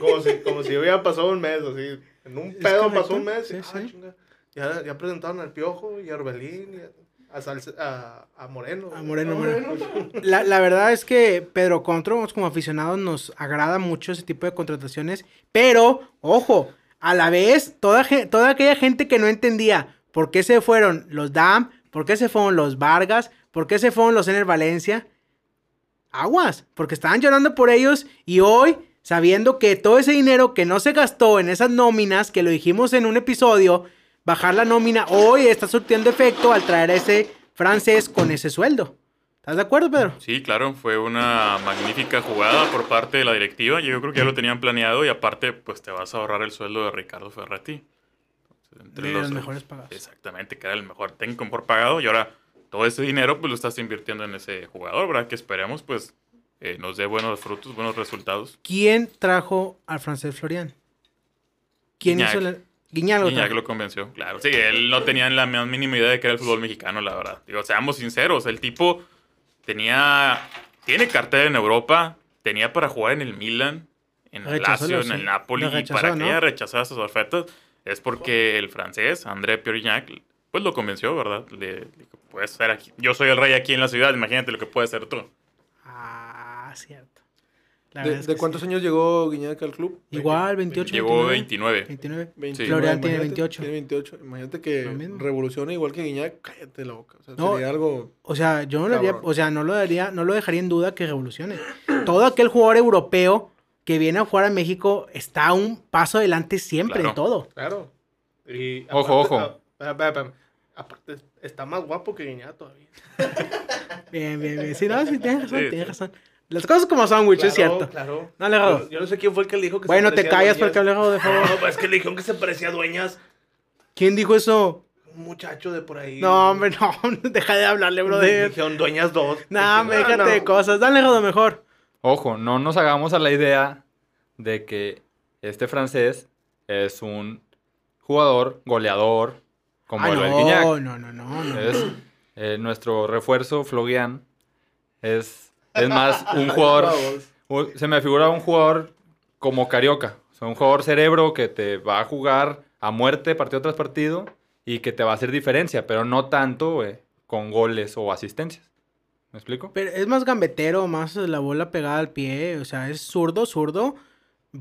Como si, como si hubiera pasado un mes, así. En un pedo pasó un mes. sí, y, ah, sí. chinga, ya, ya presentaron al Piojo y a Orbelín y a, a, Salce- a, a Moreno. A Moreno, Moreno. [LAUGHS] La, la verdad es que Pedro Contro, como aficionados, nos agrada mucho ese tipo de contrataciones. Pero, ojo, a la vez, toda, toda aquella gente que no entendía por qué se fueron los Dam, por qué se fueron los Vargas, por qué se fueron los Ener Valencia. Aguas, porque estaban llorando por ellos y hoy, sabiendo que todo ese dinero que no se gastó en esas nóminas, que lo dijimos en un episodio, bajar la nómina, hoy está surtiendo efecto al traer a ese francés con ese sueldo. ¿Estás de acuerdo, Pedro? Sí, claro, fue una magnífica jugada por parte de la directiva. Yo creo que ya lo tenían planeado y aparte, pues te vas a ahorrar el sueldo de Ricardo Ferretti. Entonces, entre De los mejores pagados. Exactamente, que era el mejor técnico mejor pagado y ahora todo ese dinero pues lo estás invirtiendo en ese jugador, ¿verdad? Que esperemos pues eh, nos dé buenos frutos, buenos resultados. ¿Quién trajo al francés Florian? ¿Quién hizo la... Guiñac lo Guiñac trajo. lo convenció, claro. Sí, él no tenía la más mínima idea de que era el fútbol mexicano, la verdad. Digo, seamos sinceros, el tipo tenía, tiene cartel en Europa, tenía para jugar en el Milan, en el Rechazó Lazio, en el Napoli, y para que ¿no? haya rechazado esas ofertas es porque el francés, André Pierre pues lo convenció, ¿verdad? Le dijo, puedes ser aquí. Yo soy el rey aquí en la ciudad, imagínate lo que puedes ser tú. Ah, cierto. La ¿De, es de que cuántos sí. años llegó Guiñac al club? Igual, 28, Llegó 29. 29. 29. Sí. Florian tiene imagínate, 28. Tiene 28. Imagínate que revoluciona igual que Guiñac, cállate la boca. O sea, No. sería algo... O sea, yo no lo haría, o sea, no lo daría, no lo dejaría en duda que revolucione. Todo aquel jugador europeo que viene a jugar a México está un paso adelante siempre Claro. en todo. Claro. Y Ojo, ojo. espera. Aparte, está más guapo que Guiñac todavía. Bien, bien, bien. Sí, no, sí, tienes razón, Sí, tienes sí. razón. Las cosas como son, Wicho, es Claro, cierto. Claro. No le hago. Yo, yo no sé quién fue el que le dijo que se Bueno, te parecía a callas Dueñas. porque hablé de favor. No, pues es que le dijeron que se parecía a Dueñas. ¿Quién dijo eso? Un muchacho de por ahí. No, hombre, no, [LAUGHS] deja de hablarle, brother. Dijeron Dueñas 2. No, hombre, déjate de cosas. Dale, Rodo, mejor. Ojo, no nos hagamos a la idea de que este francés es un jugador goleador como Ah, el no, no, no, no, no. Es eh, nuestro refuerzo, Flogian. Es, es más un jugador. Se me figura un jugador como Carioca. O sea, un jugador cerebro que te va a jugar a muerte partido tras partido y que te va a hacer diferencia, pero no tanto eh, con goles o asistencias. ¿Me explico? Pero es más gambetero, más la bola pegada al pie. O sea, es zurdo, zurdo.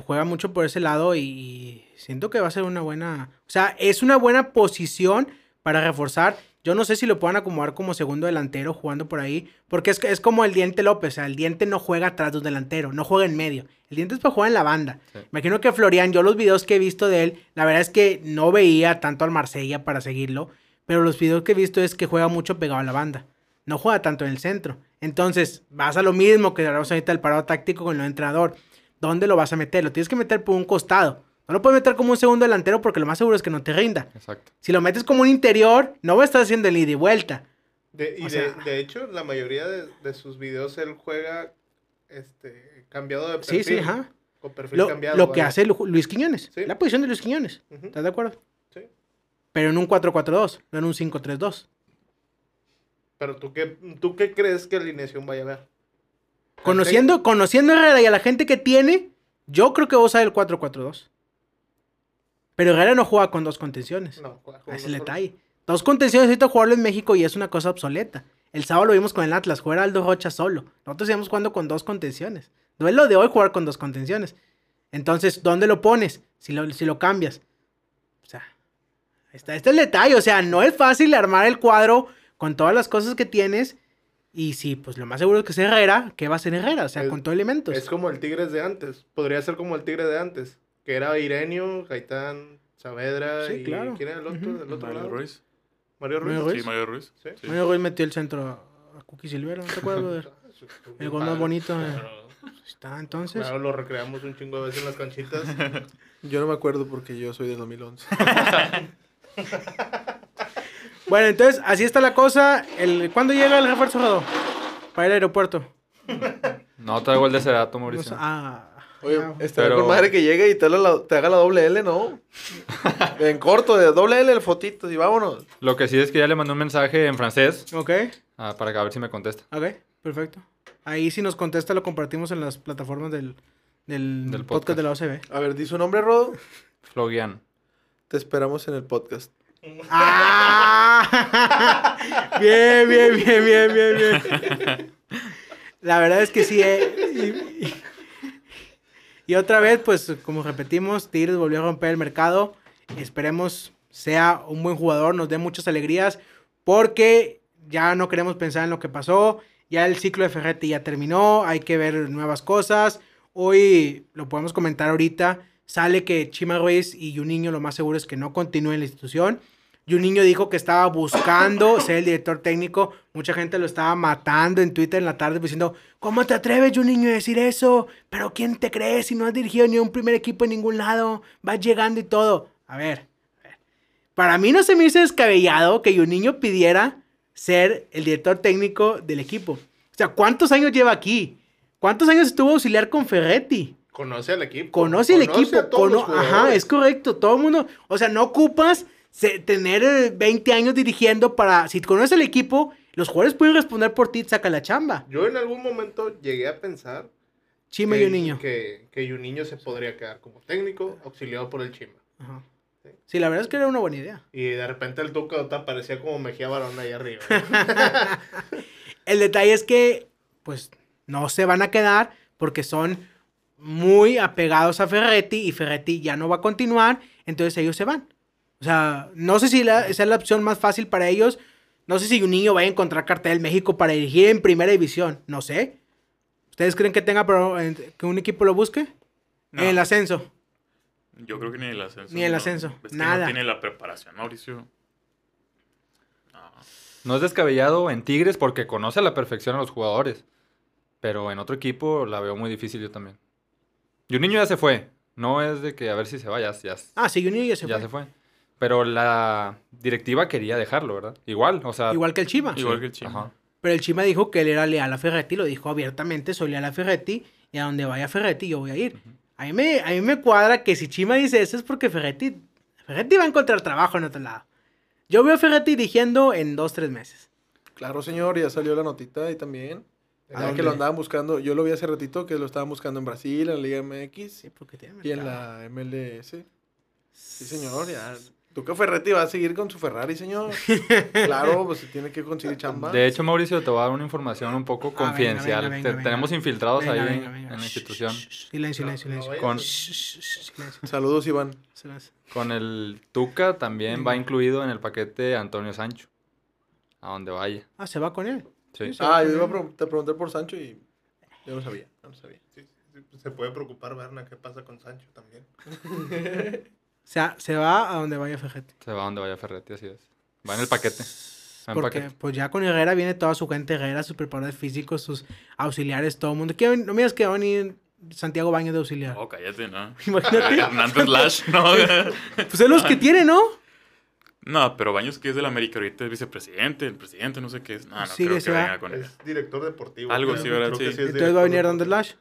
Juega mucho por ese lado y siento que va a ser una buena. O sea, es una buena posición para reforzar. Yo no sé si lo puedan acomodar como segundo delantero jugando por ahí. Porque es, es como el Diente López. O sea, el Diente no juega atrás del delantero, no juega en medio. El Diente es para jugar en la banda. Sí. Imagino que Florian, yo los videos que he visto de él, la verdad es que no veía tanto al Marsella para seguirlo. Pero los videos que he visto es que juega mucho pegado a la banda no juega tanto en el centro. Entonces, vas a lo mismo que hablamos ahorita del parado táctico con el entrenador. ¿Dónde lo vas a meter? Lo tienes que meter por un costado. No lo puedes meter como un segundo delantero porque lo más seguro es que no te rinda. Exacto. Si lo metes como un interior, no va a estar haciendo el ida y vuelta. De- y de, sea- de hecho, la mayoría de, de sus videos él juega este, cambiado de Sí, perfil. sí, ajá. Con perfil Lo, cambiado. lo que vaya. hace Lu- Luis Quiñones. Sí. La posición de Luis Quiñones. Ujú, ¿Estás de acuerdo? sí. Pero en un 4-4-2, no en un 5-3-2. Pero ¿tú qué, ¿tú qué crees que alineación vaya a ver? Conociendo, conociendo a Herrera y a la gente que tiene, yo creo que vos sabes el 4-4-2. Pero Herrera no juega con dos contenciones. No, juega con Ese es el detalle. Dos contenciones ahorita jugarlo en México y es una cosa obsoleta. El sábado lo vimos con el Atlas, jugar Aldo Rocha solo. Nosotros íbamos jugando con dos contenciones. Duelo de hoy jugar con dos contenciones. Entonces, ¿dónde lo pones? Si lo, si lo cambias. O sea, está, este es el detalle. O sea, no es fácil armar el cuadro con todas las cosas que tienes. Y sí, pues lo más seguro es que sea Herrera. ¿Qué va a ser Herrera? O sea, Es- con todo elementos. Es como el Tigres de antes. Podría ser como el Tigre de antes. Que era Irenio, Gaitán, Saavedra Sí, y claro. ¿quién era el otro? Del otro Mario lado? Ruiz. Mario Ruiz. Mario Ruiz. Sí, Mario Ruiz. Sí. Sí. Mario Ruiz metió el centro a Cookie Silvera, ¿no te acuerdas? [LAUGHS] El gol más bonito, eh. Claro, Está, entonces. claro, lo recreamos un chingo de veces en las canchitas. [LAUGHS] Yo no me acuerdo porque yo soy del 2011. [LAUGHS] Bueno, entonces, así está la cosa. El, ¿Cuándo llega el refuerzo Rodo? Para el aeropuerto. No traigo el de ese dato, No Mauricio. ah, Oye, estaría Pero- con madre que llegue y te haga, la, te haga la doble L, ¿no? [LAUGHS] en corto, de doble L, el fotito y vámonos. Lo que sí es que ya le mandé un mensaje en francés Ok, ah, para que a ver si me contesta. ok, perfecto. Ahí si nos contesta lo compartimos en las plataformas del, del, Del podcast. podcast. de la OCB. A ver, di su nombre, Rodo. Flogian. Te esperamos en el podcast. ¡Ah! [LAUGHS] bien, bien, bien, bien, bien, bien. [LAUGHS] La verdad es que sí. eh, y, otra vez, pues, como repetimos, Tigres volvió a romper el mercado. Esperemos sea un buen jugador, nos dé muchas alegrías, porque ya no queremos pensar en lo que pasó. Ya el ciclo de Ferretti ya terminó, hay que ver nuevas cosas. Hoy lo podemos comentar ahorita. Sale que Chima Ruiz y Juninho lo más seguro es que no continúen en la institución. Juninho dijo que estaba buscando ser el director técnico. Mucha gente lo estaba matando en Twitter en la tarde diciendo, ¿cómo te atreves, Juninho, a decir eso? ¿Pero quién te crees si no has dirigido ni un primer equipo en ningún lado? Vas llegando y todo. A ver, a ver. Para mí no se me hizo descabellado que Juninho pidiera ser el director técnico del equipo. O sea, ¿cuántos años lleva aquí? ¿Cuántos años estuvo auxiliar con Ferretti? Conoce al equipo. Conoce el equipo. a todos cono- los Ajá, es correcto. Todo el mundo. O sea, no ocupas se- tener eh, 20 años dirigiendo para. Si conoces el equipo, los jugadores pueden responder por ti, saca la chamba. Yo en algún momento llegué a pensar Chima que, y un niño. Que, que un niño se podría quedar como técnico, auxiliado por el Chima. Ajá. Sí, la verdad es que era una buena idea. Y de repente el Tuca parecía como Mejía Barón ahí arriba. [LAUGHS] [LAUGHS] El detalle es que, pues, no se van a quedar porque son muy apegados a Ferretti y Ferretti ya no va a continuar, entonces ellos se van. O sea, no sé si la, esa es la opción más fácil para ellos. No sé si un niño va a encontrar cartel México para dirigir en primera división. No sé. ¿Ustedes creen que tenga pro- en- que un equipo lo busque? No. En el ascenso. Yo creo que ni el ascenso. Ni el no. ascenso, Es que nada. no tiene la preparación, Mauricio. No. No es descabellado en Tigres porque conoce a la perfección a los jugadores. Pero en otro equipo la veo muy difícil yo también. Y un niño ya se fue. No es de que a ver si se va, ya, ya, Ah, sí, un niño ya se ya fue. se fue. Pero la directiva quería dejarlo, ¿verdad? Igual, o sea. Igual que el Chima. Igual que el Chima. Ajá. Pero el Chima dijo que él era leal a Ferretti, lo dijo abiertamente, soy leal a Ferretti, y a donde vaya Ferretti yo voy a ir. a, mí me, a mí me cuadra que si Chima dice eso es porque Ferretti, Ferretti va a encontrar trabajo en otro lado. Yo veo a Ferretti dirigiendo en dos, tres meses. Claro, señor, ya salió la notita ahí también. ¿A Ah, que lo andaban buscando. Yo lo vi hace ratito que lo estaban buscando en Brasil, en la Liga MX Sí, porque tiene y en la MLS. Sí, señor, ya. Tuca Ferretti va a seguir con su Ferrari, señor. [LAUGHS] claro, pues se tiene que conseguir chamba. De hecho, Mauricio, te voy a dar una información un poco Ah, venga, confidencial. venga, venga, Te- venga. Tenemos infiltrados Venga, ahí venga, en- venga. en la institución. Silencio, silencio. Con, Saludos, Iván. con el Tuca también Venga. va incluido en el paquete Antonio Sancho. A donde vaya. Ah, ¿se va con él? Sí. Ah, yo iba a pre- te pregunté por Sancho y yo no sabía. no sabía. Sí, sí, sí, se puede preocupar, Berna, qué pasa con Sancho también. [LAUGHS] O sea, se va a donde vaya Ferretti. Se va a donde vaya Ferretti, así es. Va en el paquete. Va en Porque paquete. pues ya con Herrera viene toda su gente Herrera, sus preparadores físicos, sus auxiliares, todo el mundo. ¿Qué- no miras que va a venir Santiago Baños de auxiliar. Oh, cállate, ¿no? [LAUGHS] Imagínate. [LAUGHS] Hernández Lash, no. [LAUGHS] Pues es los que tiene, ¿no? no, pero Baños, que es del América ahorita, es vicepresidente, el presidente, no sé qué es. No, no Sí, creo que que se va. venga con él. Es director deportivo. Algo así, ¿verdad? Sí. es Entonces va a venir Hernández. Lash.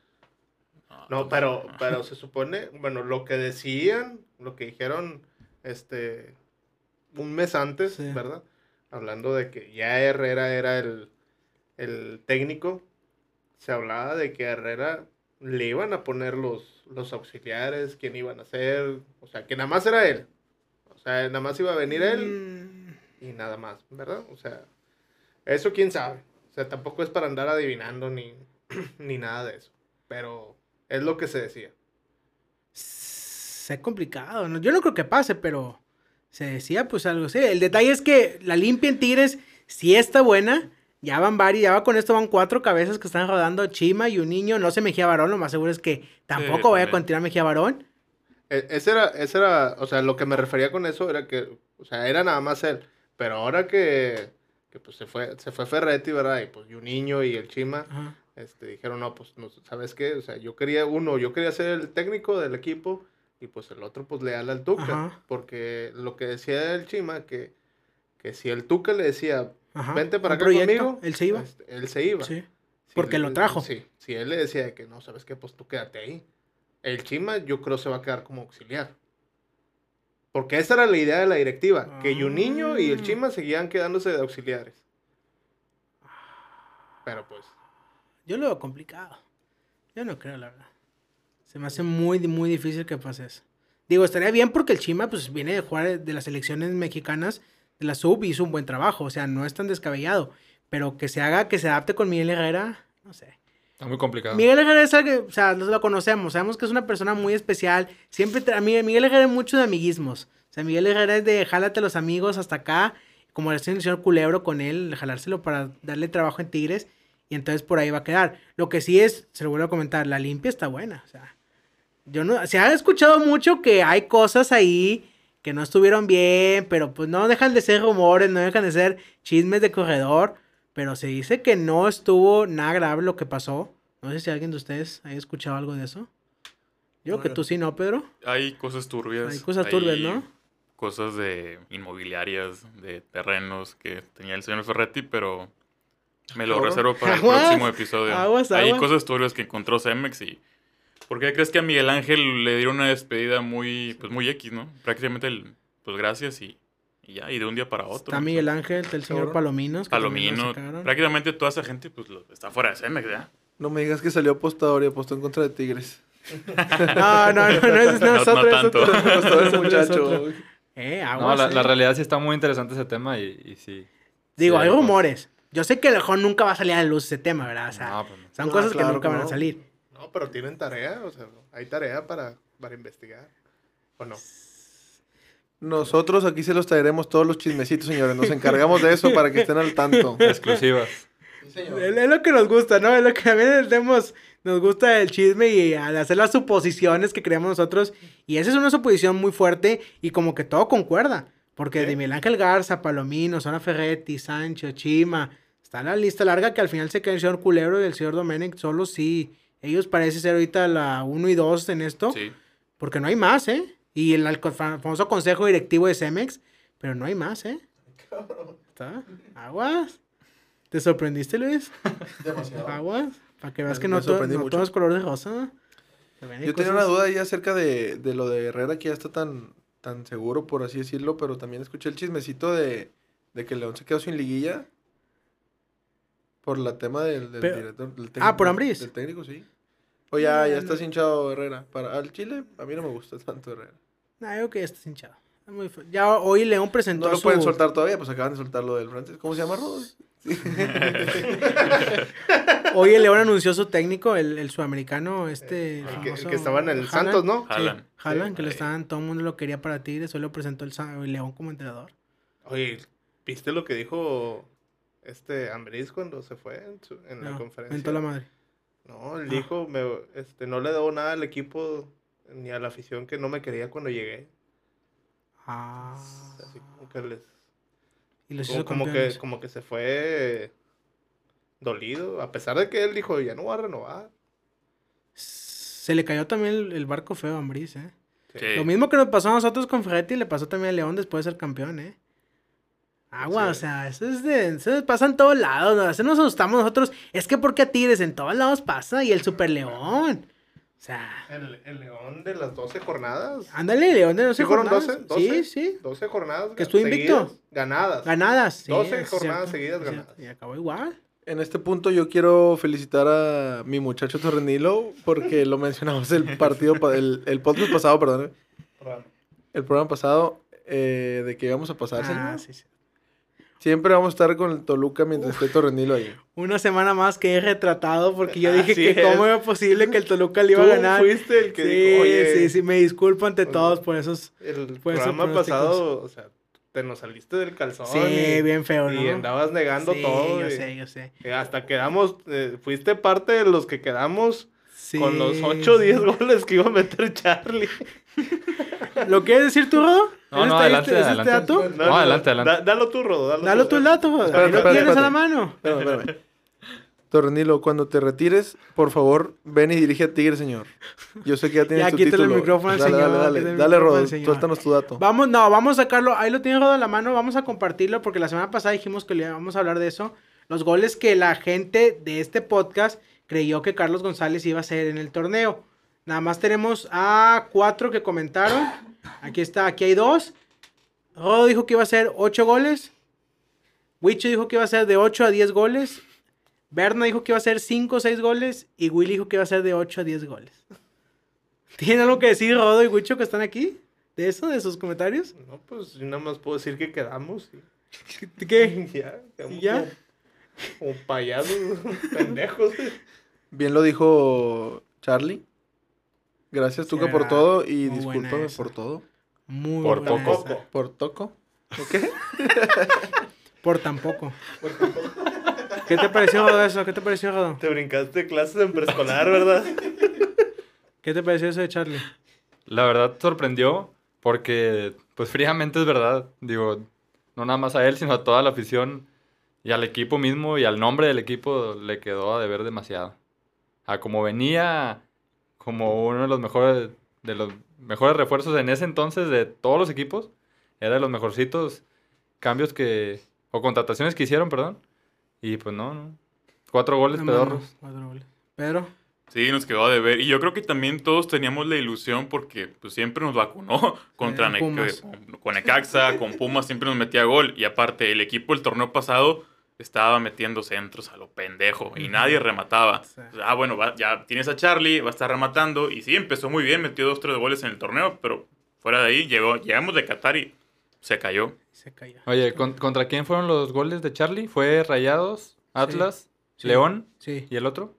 No, pero, pero se supone, bueno, lo que decían, lo que dijeron, este, un mes antes, Sí. ¿verdad? Hablando de que ya Herrera era el, el técnico, se hablaba de que a Herrera le iban a poner los, los auxiliares, quién iban a hacer, o sea, que nada más era él. O sea, nada más iba a venir él Mm, y nada más, ¿verdad? O sea, eso quién sabe. O sea, tampoco es para andar adivinando ni, [CLEARS THROAT] ni nada de eso. Pero es lo que se decía. Es complicado. ¿no? Yo no creo que pase, pero se decía pues algo así. El detalle es que la limpia en Tigres sí está buena. Ya van varios, ya va con esto van cuatro cabezas que están rodando. Chima y un niño. No sé Mejía Barón, lo más seguro es que tampoco vaya a continuar Mejía Barón. E- Ese era, ese era, o sea, lo que me refería con eso era que, o sea, era nada más él. Pero ahora que, que pues se fue, se fue Ferretti, ¿verdad? Y pues y un niño y el Chima, Ajá. este, dijeron, no, pues, no, ¿sabes qué? O sea, yo quería uno, yo quería ser el técnico del equipo y pues el otro, pues, leal al Tuca. Ajá. Porque lo que decía el Chima, que, que si el Tuca le decía, Ajá. vente para acá proyecto, conmigo, Él se iba. este, él se iba. Sí. Si porque le- lo trajo. Sí, si él le decía que no, ¿sabes qué? Pues tú quédate ahí. El Chima yo creo se va a quedar como auxiliar. Porque esa era la idea de la directiva, que Juninho y el Ah. Chima seguían quedándose de auxiliares. Pero pues, Yo lo veo complicado. Yo no creo, la verdad. Se me hace muy, muy difícil que pase eso. Digo, estaría bien porque el Chima pues viene de jugar de las selecciones mexicanas de la sub y hizo un buen trabajo. O sea, no es tan descabellado. Pero que se haga, que se adapte con Miguel Herrera, no sé. Está muy complicado. Miguel Herrera es alguien, o sea, lo conocemos, sabemos que es una persona muy especial. Siempre, tra- Miguel, Miguel Herrera es mucho de amiguismos. O sea, Miguel Herrera es de jálate a los amigos hasta acá, como el señor Culebro con él, jalárselo para darle trabajo en Tigres. Y entonces por ahí va a quedar. Lo que sí es, se lo vuelvo a comentar, la limpia está buena. O sea, yo no, se ha escuchado mucho que hay cosas ahí que no estuvieron bien, pero pues no dejan de ser rumores, no dejan de ser chismes de corredor. Pero se dice que no estuvo nada grave lo que pasó. No sé si alguien de ustedes haya escuchado algo de eso. Yo creo No, que tú sí, ¿no, Pedro? Hay cosas turbias. Hay cosas turbias, hay ¿no? Cosas de inmobiliarias, de terrenos que tenía el señor Ferretti, pero me lo reservo para el próximo episodio. aguas, Hay cosas turbias que encontró Cemex y... ¿Por qué crees que a Miguel Ángel le dieron una despedida muy, pues muy X, ¿no? Prácticamente el, pues gracias y, y ya, y de un día para otro. Está. Miguel Ángel, está el señor. Palominos. que Palomino, prácticamente toda esa gente pues lo- está fuera de Cemex, ¿ya? No me digas que salió apostador y apostó en contra de Tigres. [LAUGHS] No, no, no, no, es, no, No- es [LAUGHS] no otro, es tanto. otro. Apostó ese. Eh, No, aguas, la, eh. la realidad sí está muy interesante ese tema y, y sí. Digo, sí hay cosas. rumores. Yo sé que a lo mejor nunca va a salir a la luz ese tema, ¿verdad? O sea, No, pues no. son Ah, cosas que claro nunca que van a no. salir. No, pero tienen tarea, o sea, hay tarea para, para investigar. ¿O no? Nosotros aquí se los traeremos todos los chismecitos, señores. Nos encargamos de eso para que estén al tanto. [LAUGHS] Exclusivas. Es, es lo que nos gusta, ¿no? Es lo que también tenemos, nos gusta el chisme y al hacer las suposiciones que creamos nosotros. Y esa es una suposición muy fuerte y como que todo concuerda. Porque de Miguel Ángel Garza, Palomino, Zona Ferretti, Sancho, Chima, está la lista larga que al final se queda el señor Culebro y el señor Domenech solo sí. Ellos parece ser ahorita la 1 y 2 en esto. Sí. Porque no hay más, ¿eh? Y el famoso consejo directivo de Cemex, pero no hay más, ¿eh? ¿Está? Aguas. ¿Te sorprendiste, Luis? [LAUGHS] Demasiado. Aguas. Para que veas Me- que no, todo, sorprendí no mucho. todo es color de rosa. Yo tenía cosas- una duda ahí acerca de, de lo de Herrera que ya está tan, tan seguro, por así decirlo, pero también escuché el chismecito de, de que León se quedó sin liguilla por la tema del, del Pero- director. del Ah, técnico, ¿por Ambriz? Del técnico, sí. O ya, ya No, está no. hinchado Herrera. Para, al Chile, a mí no me gusta [LAUGHS] tanto Herrera. Nah, yo creo que ya está hinchado. Es muy fu- Ya hoy León presentó No lo su- pueden soltar todavía, pues acaban de soltar lo del francés. ¿Cómo se llama, Rodos? [LAUGHS] Hoy el León anunció su técnico, el, el sudamericano, este. El que, el que estaba en el Haaland. Santos, ¿no? Sí, Haaland. Sí. que lo estaban, todo el mundo lo quería para Tigres, hoy lo presentó el, el León como entrenador. Oye, ¿viste lo que dijo este Ambriz cuando se fue en, su- en la No, conferencia? mentó la madre. No, él Ah. dijo, me, este, no le debo nada al equipo ni a la afición que no me quería cuando llegué. Ah. Así como que les... Y los Como, hizo como que, como que se fue dolido, a pesar de que él dijo, ya no va a renovar. Se le cayó también el, el barco feo a Ambriz, ¿eh? Sí. Lo mismo que nos pasó a nosotros con Ferretti, le pasó también a León después de ser campeón, ¿eh? Agua, Sí. o sea, eso es de, eso pasa en todos lados, ¿no? Eso nos asustamos nosotros. Es que porque a Tigres en todos lados pasa y el Super León. O sea, El, el León de las 12 jornadas. ándale, León de no sé ¿Sí fueron jornadas. 12? Sí, 12. sí. 12 jornadas. Que estuvo invicto. Ganadas. Ganadas. sí, 12 es jornadas cierto, seguidas cierto. ganadas. Y acabó igual. En este punto yo quiero felicitar a mi muchacho Torrenilo porque lo mencionamos el partido, pa- el, el podcast pasado, perdón, el programa pasado eh, de que íbamos a pasar, Ah, sí, sí. Siempre vamos a estar con el Toluca mientras esté Torrenilo ahí. Una semana más que he retratado porque yo [LAUGHS] dije Así que es. cómo era posible que el Toluca le iba a ganar. fuiste el que sí, dijo, oye, sí, sí, me disculpo ante todos por esos. el programa pasado, o sea, te nos saliste del calzón. Sí, y, bien feo, ¿no? y andabas negando Sí, todo. Yo y- sé, yo sé. hasta quedamos, eh, fuiste parte de los que quedamos Sí, con los 8 o sí. 10 goles que iba a meter Charlie. [LAUGHS] ¿Lo quieres decir tú, Rodo? No, ¿Eres no, este- adelante, ¿es este adelante. dato? No, adelante, adelante. Da- dalo tú, Rodo. Dalo, Dalo tú el dato, Rodo. Espérate, lo espérate, tienes a la mano. Espérame, espérame. [LAUGHS] Torrenilo, cuando te retires, por favor, ven y dirige a Tigre, señor. Yo sé que ya tienes Ya, tu quítale el título. micrófono al dale, señor, Dale, dale, dale, micrófono Rod, al señor. suéltanos tu dato. Vamos, no, vamos a sacarlo. Ahí lo tiene Rodo a la mano. Vamos a compartirlo porque la semana pasada dijimos que le íbamos a hablar de eso. Los goles que la gente de este podcast creyó que Carlos González iba a hacer en el torneo. Nada más tenemos a cuatro que comentaron. Aquí está, aquí hay dos. Rodo dijo que iba a hacer ocho goles. Wicho dijo que iba a ser de 8 a 10 goles. Berna dijo que iba a ser 5 o 6 goles. Y Willy dijo que iba a ser de 8 a 10 goles. ¿Tienen algo que decir Rodo y Wicho que están aquí? ¿De eso? ¿De sus comentarios? No, pues yo nada más puedo decir que quedamos. y- ¿Qué? [LAUGHS] ya, ya? Como, payasos, [LAUGHS] pendejos. Bien lo dijo Charlie. Gracias, Tuca, por todo y Muy buena discúlpame esa. por todo. Muy Por buena poco. esa. Por toco. [LAUGHS] Por tampoco. ¿Qué te pareció Rodo eso? ¿Qué te pareció Rodo? Te brincaste clases en preescolar, ¿verdad? [LAUGHS] ¿Qué te pareció eso de Charlie? La verdad sorprendió porque, pues fríamente es verdad. Digo, no nada más a él, sino a toda la afición y al equipo mismo y al nombre del equipo le quedó a deber demasiado. A como venía como uno de los mejores, de los mejores refuerzos en ese entonces de todos los equipos, era de los mejorcitos cambios que, o contrataciones que hicieron, perdón. Y pues no, no. Cuatro goles No, pedorros. no, cuatro goles. Pedro. Sí, nos quedó de ver. Y yo creo que también todos teníamos la ilusión porque pues, siempre nos vacunó [LAUGHS] contra Sí, Pumas. con, con Necaxa, con Pumas siempre nos metía gol. Y aparte, el equipo el torneo pasado estaba metiendo centros a lo pendejo y nadie remataba. Sí. Ah, bueno, va- ya tienes a Charlie, va a estar rematando. Y sí, empezó muy bien, metió dos, tres goles en el torneo, pero fuera de ahí llegó, llegamos de Qatar y se cayó. Se cayó. Oye, ¿con- ¿contra quién fueron los goles de Charlie? ¿Fue Rayados, Atlas, Sí. León Sí. y el otro?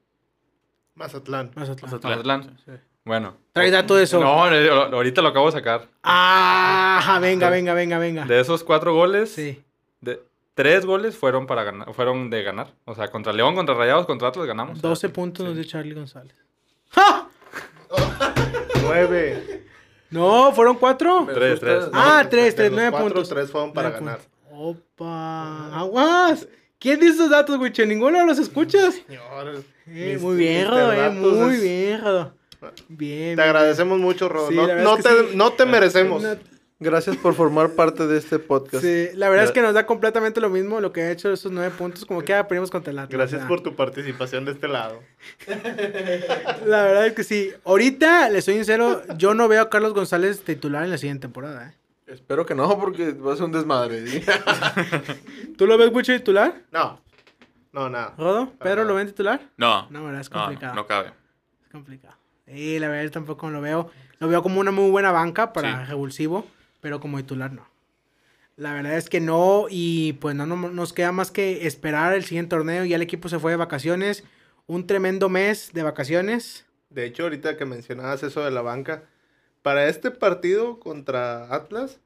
Mazatlán. Mazatlán. Mazatlán. Mazatlán. Sí. Bueno. Trae dato de eso. No, eh, ahorita lo acabo de sacar. Ah, [LAUGHS] venga, venga, venga, venga. De esos cuatro goles, Sí. de, tres goles fueron para ganar, fueron de ganar. O sea, contra León, contra Rayados, contra Atlas ganamos. 12 Ah, puntos nos sí. dio Charlie González. ¡Ja! [LAUGHS] 9. No, fueron cuatro. Tres, tres. Ah, tres, tres, nueve cuatro, puntos. tres fueron para Nueve ganar. puntos. Opa. Aguas. ¿Quién dice esos datos, güey? ¿Ninguno los escuchas? Señor, Eh, muy bien. Rodo, eh. Muy es- bien, Rodo. Bien. Te agradecemos mucho, Rodo. Sí, no, la verdad no es que te, sí. no te merecemos. Gracias por formar parte de este podcast. Sí, la verdad es que nos da completamente lo mismo lo que ha hecho esos nueve puntos, como que perdimos contra el Atlas. Gracias por tu participación de este lado. La verdad es que sí. Ahorita, le soy sincero, yo no veo a Carlos González titular en la siguiente temporada. ¿eh? Espero que no, porque va a ser un desmadre. ¿sí? [LAUGHS] ¿Tú lo ves mucho titular, No, no, nada. Rodo? ¿Pedro lo ven titular? No, No, verdad, es no, complicado. no cabe. Es complicado. Y la verdad tampoco lo veo. Lo veo como una muy buena banca para Sí. revulsivo, pero como titular no. La verdad es que no, y pues no, no nos queda más que esperar el siguiente torneo. Ya el equipo se fue de vacaciones. Un tremendo mes de vacaciones. De hecho, ahorita que mencionabas eso de la banca, para este partido contra Atlas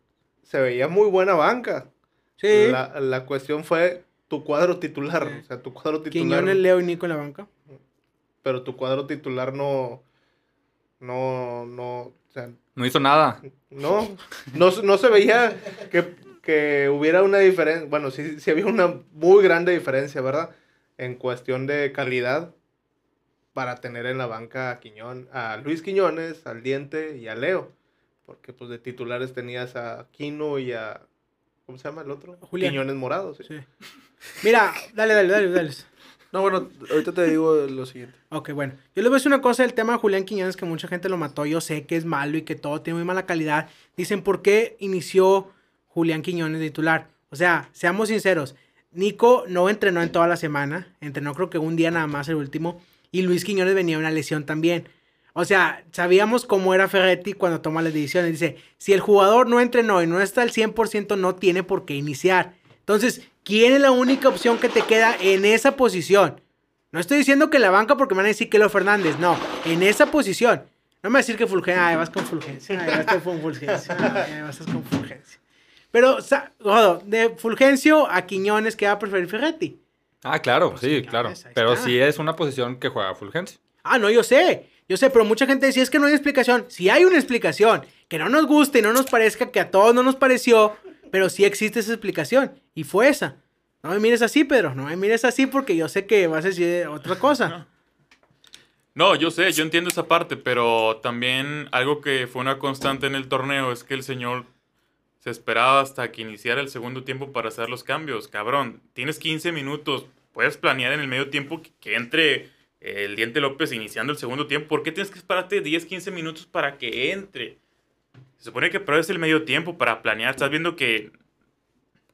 se veía muy buena banca. Sí. La, la cuestión fue tu cuadro titular. O sea, tu cuadro titular. Quiñones, Leo y Nico en la banca. Pero tu cuadro titular no. No, no. O sea, No hizo nada. no. No, no se veía que, que hubiera una diferencia. Bueno, sí, sí había una muy grande diferencia, ¿verdad? En cuestión de calidad para tener en la banca a Quiñón, a Luis Quiñones, al Diente y a Leo. Porque pues de titulares tenías a Quino y a. ¿Cómo se llama el otro? Julián. Quiñones Morados. sí. Sí. Mira, dale, dale, dale, dale. No, bueno, ahorita te digo lo siguiente. Ok, bueno. Yo les voy a decir una cosa del tema de Julián Quiñones, que mucha gente lo mató. Yo sé que es malo y que todo tiene muy mala calidad. Dicen, ¿por qué inició Julián Quiñones de titular? O sea, seamos sinceros. Nico no entrenó en toda la semana. Entrenó creo que un día nada más el último. Y Luis Quiñones venía de una lesión también. O sea, sabíamos cómo era Ferretti cuando toma las decisiones. Dice, si el jugador no entrenó y no está al 100%, no tiene por qué iniciar. Entonces, ¿quién es la única opción que te queda en esa posición? No estoy diciendo que la banca porque me van a decir que Leo Fernández. No, en esa posición. No me va a decir que Fulgencia. Ay, vas con Fulgencia. Ay, vas con Fulgencia. [LAUGHS] Ay, vas con Fulgencia. Pero, Rodo, de Fulgencio a Quiñones, ¿qué va a preferir Ferretti? Ah, claro, Pues sí, claro. está. Pero sí es una posición que juega Fulgencio. Ah, no, yo sé. Yo sé, pero mucha gente decía, es que no hay explicación. Si hay una explicación, que no nos guste y no nos parezca, que a todos no nos pareció, pero sí existe esa explicación. Y fue esa. No me mires así, Pedro. No me mires así porque yo sé que vas a decir otra cosa. [LAUGHS] No, yo sé, yo entiendo esa parte, pero también algo que fue una constante en el torneo es que el señor se esperaba hasta que iniciara el segundo tiempo para hacer los cambios. Cabrón, tienes 15 minutos, puedes planear en el medio tiempo que, entre el Diente López iniciando el segundo tiempo. ¿Por qué tienes que esperarte 10, 15 minutos para que entre? Se supone que pero es el medio tiempo para planear. Estás viendo que,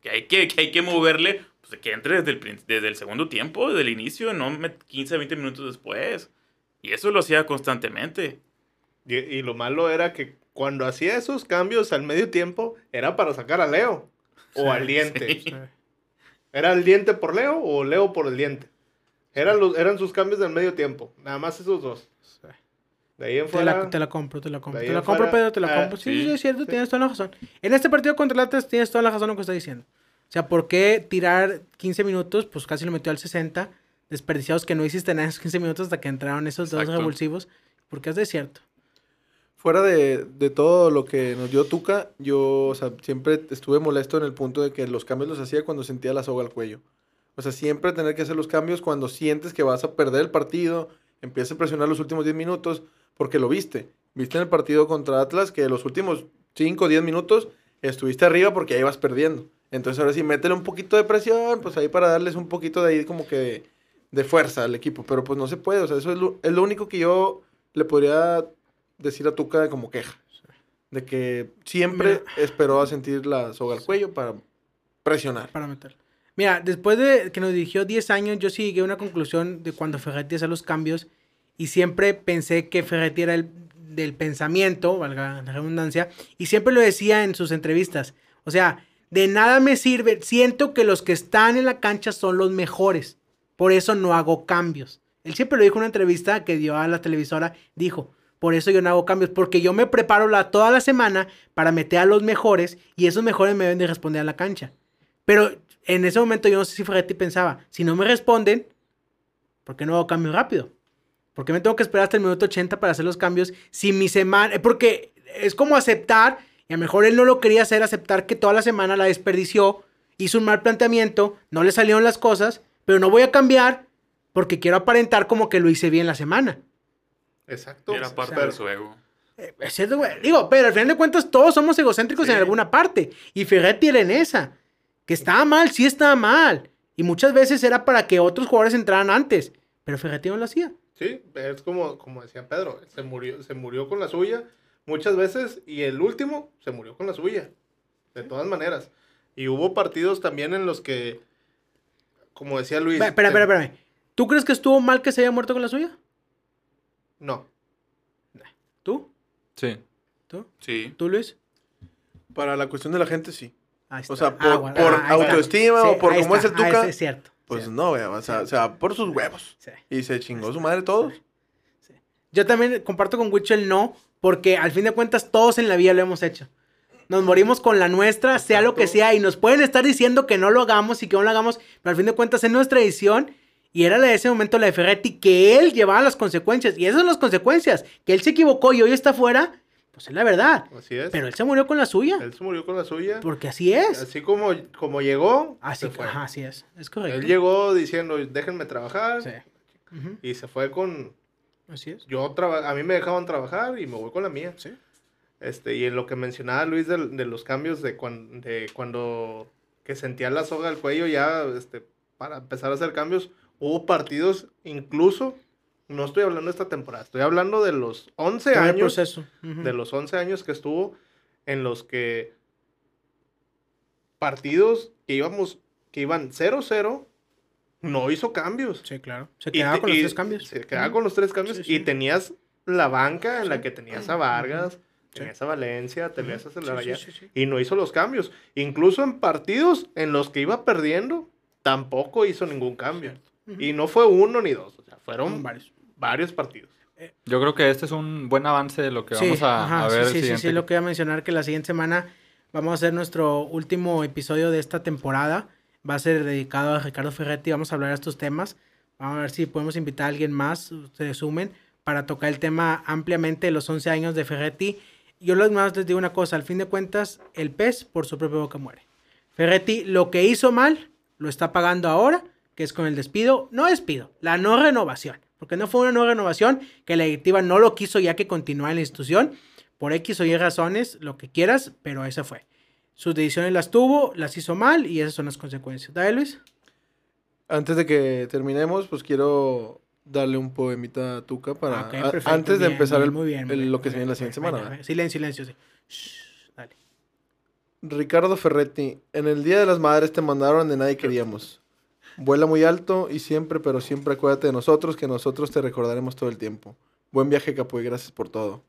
que, hay, que, que hay que moverle, pues que entre desde el, desde el segundo tiempo, desde el inicio, no me- 15, 20 minutos después. Y eso lo hacía constantemente. Y, y lo malo era que cuando hacía esos cambios al medio tiempo, era para sacar a Leo o al diente. Sí. ¿Era el diente por Leo o Leo por el diente? Eran, los, eran sus cambios del medio tiempo. Nada más esos dos. De ahí en Te fuera. la, te la compro, te la compro. de ahí Te la en compro, fuera, Pedro, te la ah, compro. Sí, sí, sí, es cierto, sí. tienes toda la razón. En este partido contra el Atlas tienes toda la razón en lo que estás diciendo. O sea, ¿por qué tirar 15 minutos? Pues casi lo metió al 60. Desperdiciados que no hiciste nada en esos 15 minutos hasta que entraron esos dos revulsivos. Porque es de cierto. Fuera de, de todo lo que nos dio Tuca, yo o sea, siempre estuve molesto en el punto de que los cambios los hacía cuando sentía la soga al cuello. O sea, siempre tener que hacer los cambios cuando sientes que vas a perder el partido, empiezas a presionar los últimos 10 minutos, porque lo viste. Viste en el partido contra Atlas que los últimos 5 o 10 minutos estuviste arriba porque ahí vas perdiendo. Entonces ahora sí, métele un poquito de presión, pues ahí para darles un poquito de ahí como que de, fuerza al equipo. Pero pues no se puede, o sea, eso es lo, es lo único que yo le podría decir a Tuca como queja. De que siempre esperó a sentir la soga al cuello para presionar. para meterlo. Mira, después de que nos dirigió 10 años, yo sí llegué a una conclusión de cuando Ferretti hacía los cambios y siempre pensé que Ferretti era el del pensamiento, valga la redundancia, y siempre lo decía en sus entrevistas. O sea, de nada me sirve, siento que los que están en la cancha son los mejores, por eso no hago cambios. Él siempre lo dijo en una entrevista que dio a la televisora, dijo, por eso yo no hago cambios, porque yo me preparo la, toda la semana para meter a los mejores y esos mejores me deben de responder a la cancha. Pero en ese momento yo no sé si Ferretti pensaba, si no me responden, ¿por qué no hago cambio rápido? ¿Por qué me tengo que esperar hasta el minuto 80 para hacer los cambios? Si mi semana... eh, Porque es como aceptar, y a lo mejor él no lo quería hacer, aceptar que toda la semana la desperdició, hizo un mal planteamiento, no le salieron las cosas, pero no voy a cambiar porque quiero aparentar como que lo hice bien la semana. Exacto. Era parte sea, de su ego. Eh, Es güey. Digo, pero al final de cuentas todos somos egocéntricos Sí. en alguna parte. Y Ferretti era en esa. Que estaba mal, sí estaba mal. Y muchas veces era para que otros jugadores entraran antes. Pero Ferretti no lo hacía. Sí, es como, como decía Pedro, se murió, se murió con la suya muchas veces y el último se murió con la suya, de todas maneras. Y hubo partidos también en los que, como decía Luis... Espera, espera, espera. ¿Tú crees que estuvo mal que se haya muerto con la suya? No, ¿Tú? Sí. ¿Tú? Sí. ¿Tú, Luis? Para la cuestión de la gente, sí. Ahí O está. sea, por- Ah, bueno, por ah, autoestima o por cómo está. es el Ah, Tuca, es cierto. Pues Sí. no, vea, o sea, o sea, por sus huevos. Sí. Y se chingó su madre todos. Yo también comparto con Wicho el no, porque al fin de cuentas todos en la vida lo hemos hecho. Nos morimos con la nuestra, sea lo que sea, y nos pueden estar diciendo que no lo hagamos y que no lo hagamos, pero al fin de cuentas es nuestra edición. Y era de ese momento la de Ferretti, que él llevaba las consecuencias. Y esas son las consecuencias. Que él se equivocó y hoy está fuera, pues es la verdad. así es. Pero él se murió con la suya. Él se murió con la suya. Porque así es. Así como, como llegó, Así, se fue. ajá, así es. Es correcto. Él llegó diciendo, déjenme trabajar. Sí. Ujú, Y se fue con... Así es. Yo traba- a mí me dejaban trabajar y me voy con la mía. Sí. Este, y en lo que mencionaba Luis de, de los cambios de, cuan- de cuando que sentía la soga al cuello ya este, para empezar a hacer cambios, hubo partidos incluso, no estoy hablando de esta temporada, estoy hablando de los 11 Todo el años, proceso. De los 11 años que estuvo en los que partidos que íbamos, que iban 0-0, no hizo cambios. Sí, claro. Se quedaba con los y tres cambios. Se quedaba con los tres cambios Sí, sí. y tenías la banca en la que tenías a Vargas, tenías a Valencia, tenías a sí. y no hizo los cambios. Incluso en partidos en los que iba perdiendo, tampoco hizo ningún cambio. Y no fue uno ni dos, o sea, fueron varios. varios partidos. Yo creo que este es un buen avance de lo que Sí, vamos a, ajá, a ver sí, el sí, sí, siguiente. sí, lo que iba a mencionar que la siguiente semana vamos a hacer nuestro último episodio de esta temporada. Va a ser dedicado a Ricardo Ferretti. Vamos a hablar de estos temas. Vamos a ver si podemos invitar a alguien más, ustedes sumen, para tocar el tema ampliamente de los 11 años de Ferretti. Yo lo más les digo una cosa, al fin de cuentas, el pez por su propia boca muere. Ferretti lo que hizo mal, lo está pagando ahora, que es con el despido, no despido, la no renovación, porque no fue una no renovación, que la directiva no lo quiso ya que continúa en la institución, por X o Y razones, lo que quieras, pero esa fue. Sus decisiones las tuvo, las hizo mal y esas son las consecuencias. ¿Dale, Luis? Antes de que terminemos, pues quiero darle un poemita a Tuca para Ok, a- perfecto, antes de empezar bien, el- muy bien, muy el- bien, lo que se viene la siguiente semana. Silencio, silencio, sí. Shh, dale. Ricardo Ferretti, en el Día de las Madres te mandaron donde nadie queríamos. Vuela muy alto y siempre, pero siempre acuérdate de nosotros, que nosotros te recordaremos todo el tiempo. Buen viaje, Capo, y gracias por todo.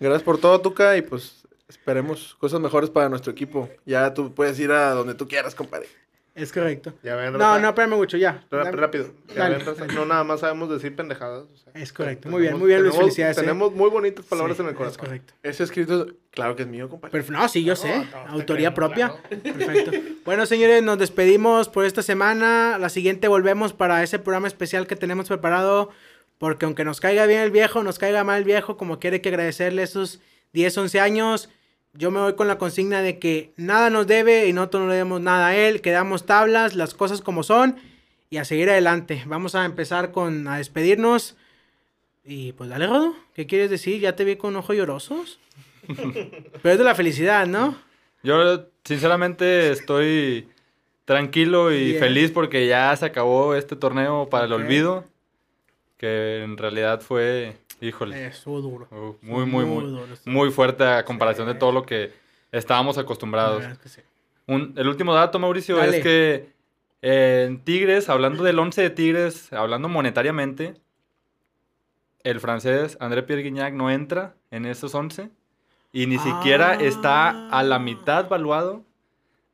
Gracias por todo, Tuca, y pues esperemos cosas mejores para nuestro equipo. Ya tú puedes ir a donde tú quieras, compadre. Es correcto. Ya ven, No, no, espérame mucho, ya. rápido. Ya ven, no nada más sabemos decir pendejadas. o sea, Es correcto. tenemos- Muy bien, muy bien, Luis. tenemos- Felicidades. eh. Tenemos muy bonitas palabras Sí, en el corazón. Es correcto. Ese escrito, claro que es mío, compadre. Pero, no, sí, yo sé. no, Autoría propia. claro. Perfecto. Bueno, señores, nos despedimos por esta semana. La siguiente volvemos para ese programa especial que tenemos preparado. Porque aunque nos caiga bien el viejo, nos caiga mal el viejo, como quiere que agradecerle esos 10, 11 años, yo me voy con la consigna de que nada nos debe y nosotros no le debemos nada a él. Quedamos tablas, las cosas como son y a seguir adelante. Vamos a empezar con a despedirnos. Y pues dale, Rodo. ¿Qué quieres decir? Ya te vi con ojos llorosos. [LAUGHS] Pero es de la felicidad, ¿no? Yo sinceramente estoy tranquilo y feliz porque ya se acabó este torneo para el olvido. Que en realidad fue, híjole, Estuvo duro. uh, muy, muy, muy, duro, estuvo- muy fuerte a comparación de todo lo que estábamos la acostumbrados. verdad es que sí. Un- el último dato, Mauricio, Dale. es que eh, en Tigres, hablando del 11 de Tigres, hablando monetariamente, el francés André Pierre Guignac no entra en esos 11 y ni siquiera está a la Ah. mitad valuado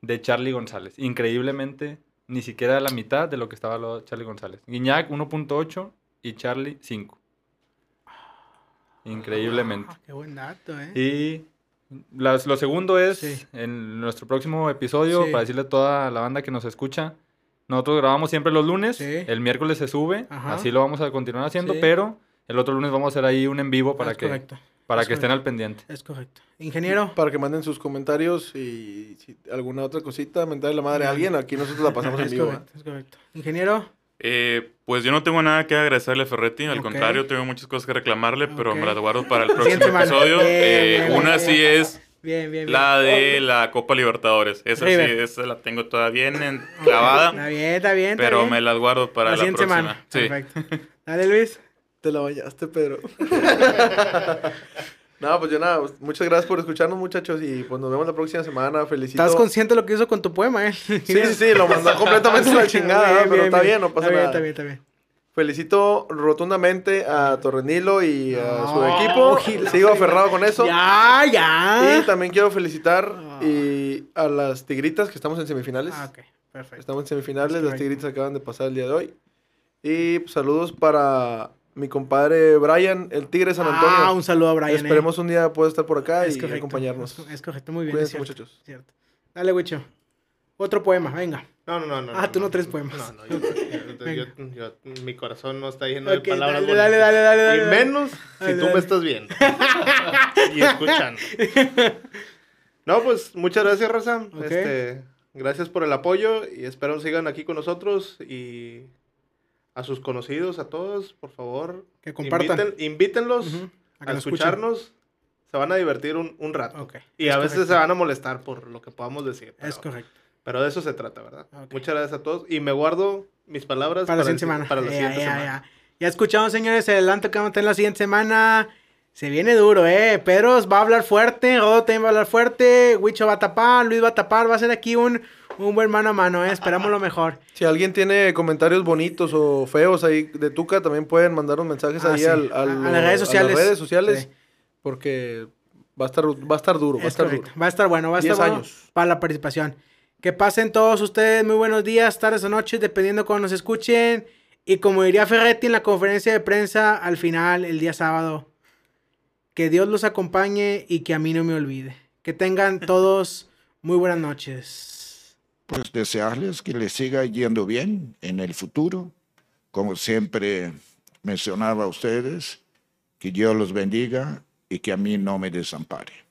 de Charlie González. Increíblemente, ni siquiera a la mitad de lo que estaba valuado Charlie González. Guignac 1.8 y Charlie 5. Increíblemente. Ah, qué buen dato, ¿eh? Y las- lo segundo es, Sí. en nuestro próximo episodio, Sí. para decirle a toda la banda que nos escucha, nosotros grabamos siempre los lunes, Sí. el miércoles se sube, Ajá. así lo vamos a continuar haciendo, Sí. pero el otro lunes vamos a hacer ahí un en vivo para es que, correcto. para es que estén al pendiente. Es correcto. Ingeniero. Para que manden sus comentarios y si alguna otra cosita, mentarle la madre a alguien, aquí nosotros la pasamos [LAUGHS] en vivo. ¿eh? correcto, es correcto. Ingeniero. Eh, pues yo no tengo nada que agradecerle a Ferretti, al Ok. contrario, tengo muchas cosas que reclamarle, pero Ok. me las guardo para el próximo episodio. Bien, Eh, bien, una bien, sí bien. es Bien, bien, bien. la de la Copa Libertadores. Esa sí, River. esa la tengo todavía bien clavada, Está bien, está bien. está pero bien. me las guardo para la la, próxima. semana. Sí. Perfecto. Dale, Luis. Te la bañaste, Pedro. [LAUGHS] no, pues yo nada, pues, muchas gracias por escucharnos, muchachos, y pues nos vemos la próxima semana. Felicito. ¿Estás consciente de lo que hizo con tu poema, eh? Sí, sí, sí, lo mandó [LAUGHS] completamente a la chingada, ¿no? pero está bien, no pasa está bien, nada. Está bien, está bien. Felicito rotundamente a Torrenilo y a su No, equipo. Gila, Sigo aferrado con eso. Ya, ya. Y también quiero felicitar y a las tigritas que estamos en semifinales. Ah, ok, perfecto. Estamos en semifinales, Es las tigritas acaban de pasar el día de hoy. Y pues, saludos para mi compadre Brian, el Tigre de San Antonio. Ah, un saludo a Brian. eh. Esperemos un día pueda estar por acá Es y correcto, acompañarnos. Es, correcto, muy bien. Cuídense, es cierto, muchachos. cierto. Dale, Wicho. Otro poema, venga. No, no, no, no. Ah, tú no traes poemas. No, no, yo, yo- yo- yo- mi corazón no está lleno Ok, de palabras dale, dale, dale, dale, dale, Y dale. menos Dale, si tú dale. me estás viendo. [LAUGHS] y escuchando. [LAUGHS] No, pues muchas gracias, Raza. Ok. Este, gracias por el apoyo y espero sigan aquí con nosotros y a sus conocidos, a todos, por favor. Que compartan. inviten- invítenlos a escucharnos. Se van a divertir un, un rato. Ok, Y es a veces correcto. se van a molestar por lo que podamos decir. Es pero- correcto. pero de eso se trata, ¿verdad? Muchas gracias a todos. Y me guardo mis palabras Para la siguiente si- semana. Para la siguiente semana. ya. Ya escuchamos, señores, el adelanto que vamos a tener la siguiente semana. Se viene duro, ¿eh? Pedro va a hablar fuerte, Rodo también va a hablar fuerte, Huicho va a tapar, Luis va a tapar, va a ser aquí un, un buen mano a mano, ¿eh? Esperamos lo mejor. [LAUGHS] Si alguien tiene comentarios bonitos o feos ahí de Tuca, también pueden mandar unos mensajes Ah, ahí sí. al- A- las redes sociales. redes sociales. Sí. Porque va a estar, va a estar duro, va a Es estar correcto. duro. Va a estar bueno, va a estar 10 bueno años. para la participación. Que pasen todos ustedes muy buenos días, tardes o noches, dependiendo cuando nos escuchen. Y como diría Ferretti en la conferencia de prensa al final, el día sábado, que Dios los acompañe y que a mí no me olvide. Que tengan todos muy buenas noches. Pues desearles que les siga yendo bien en el futuro. Como siempre mencionaba a ustedes, que Dios los bendiga y que a mí no me desampare.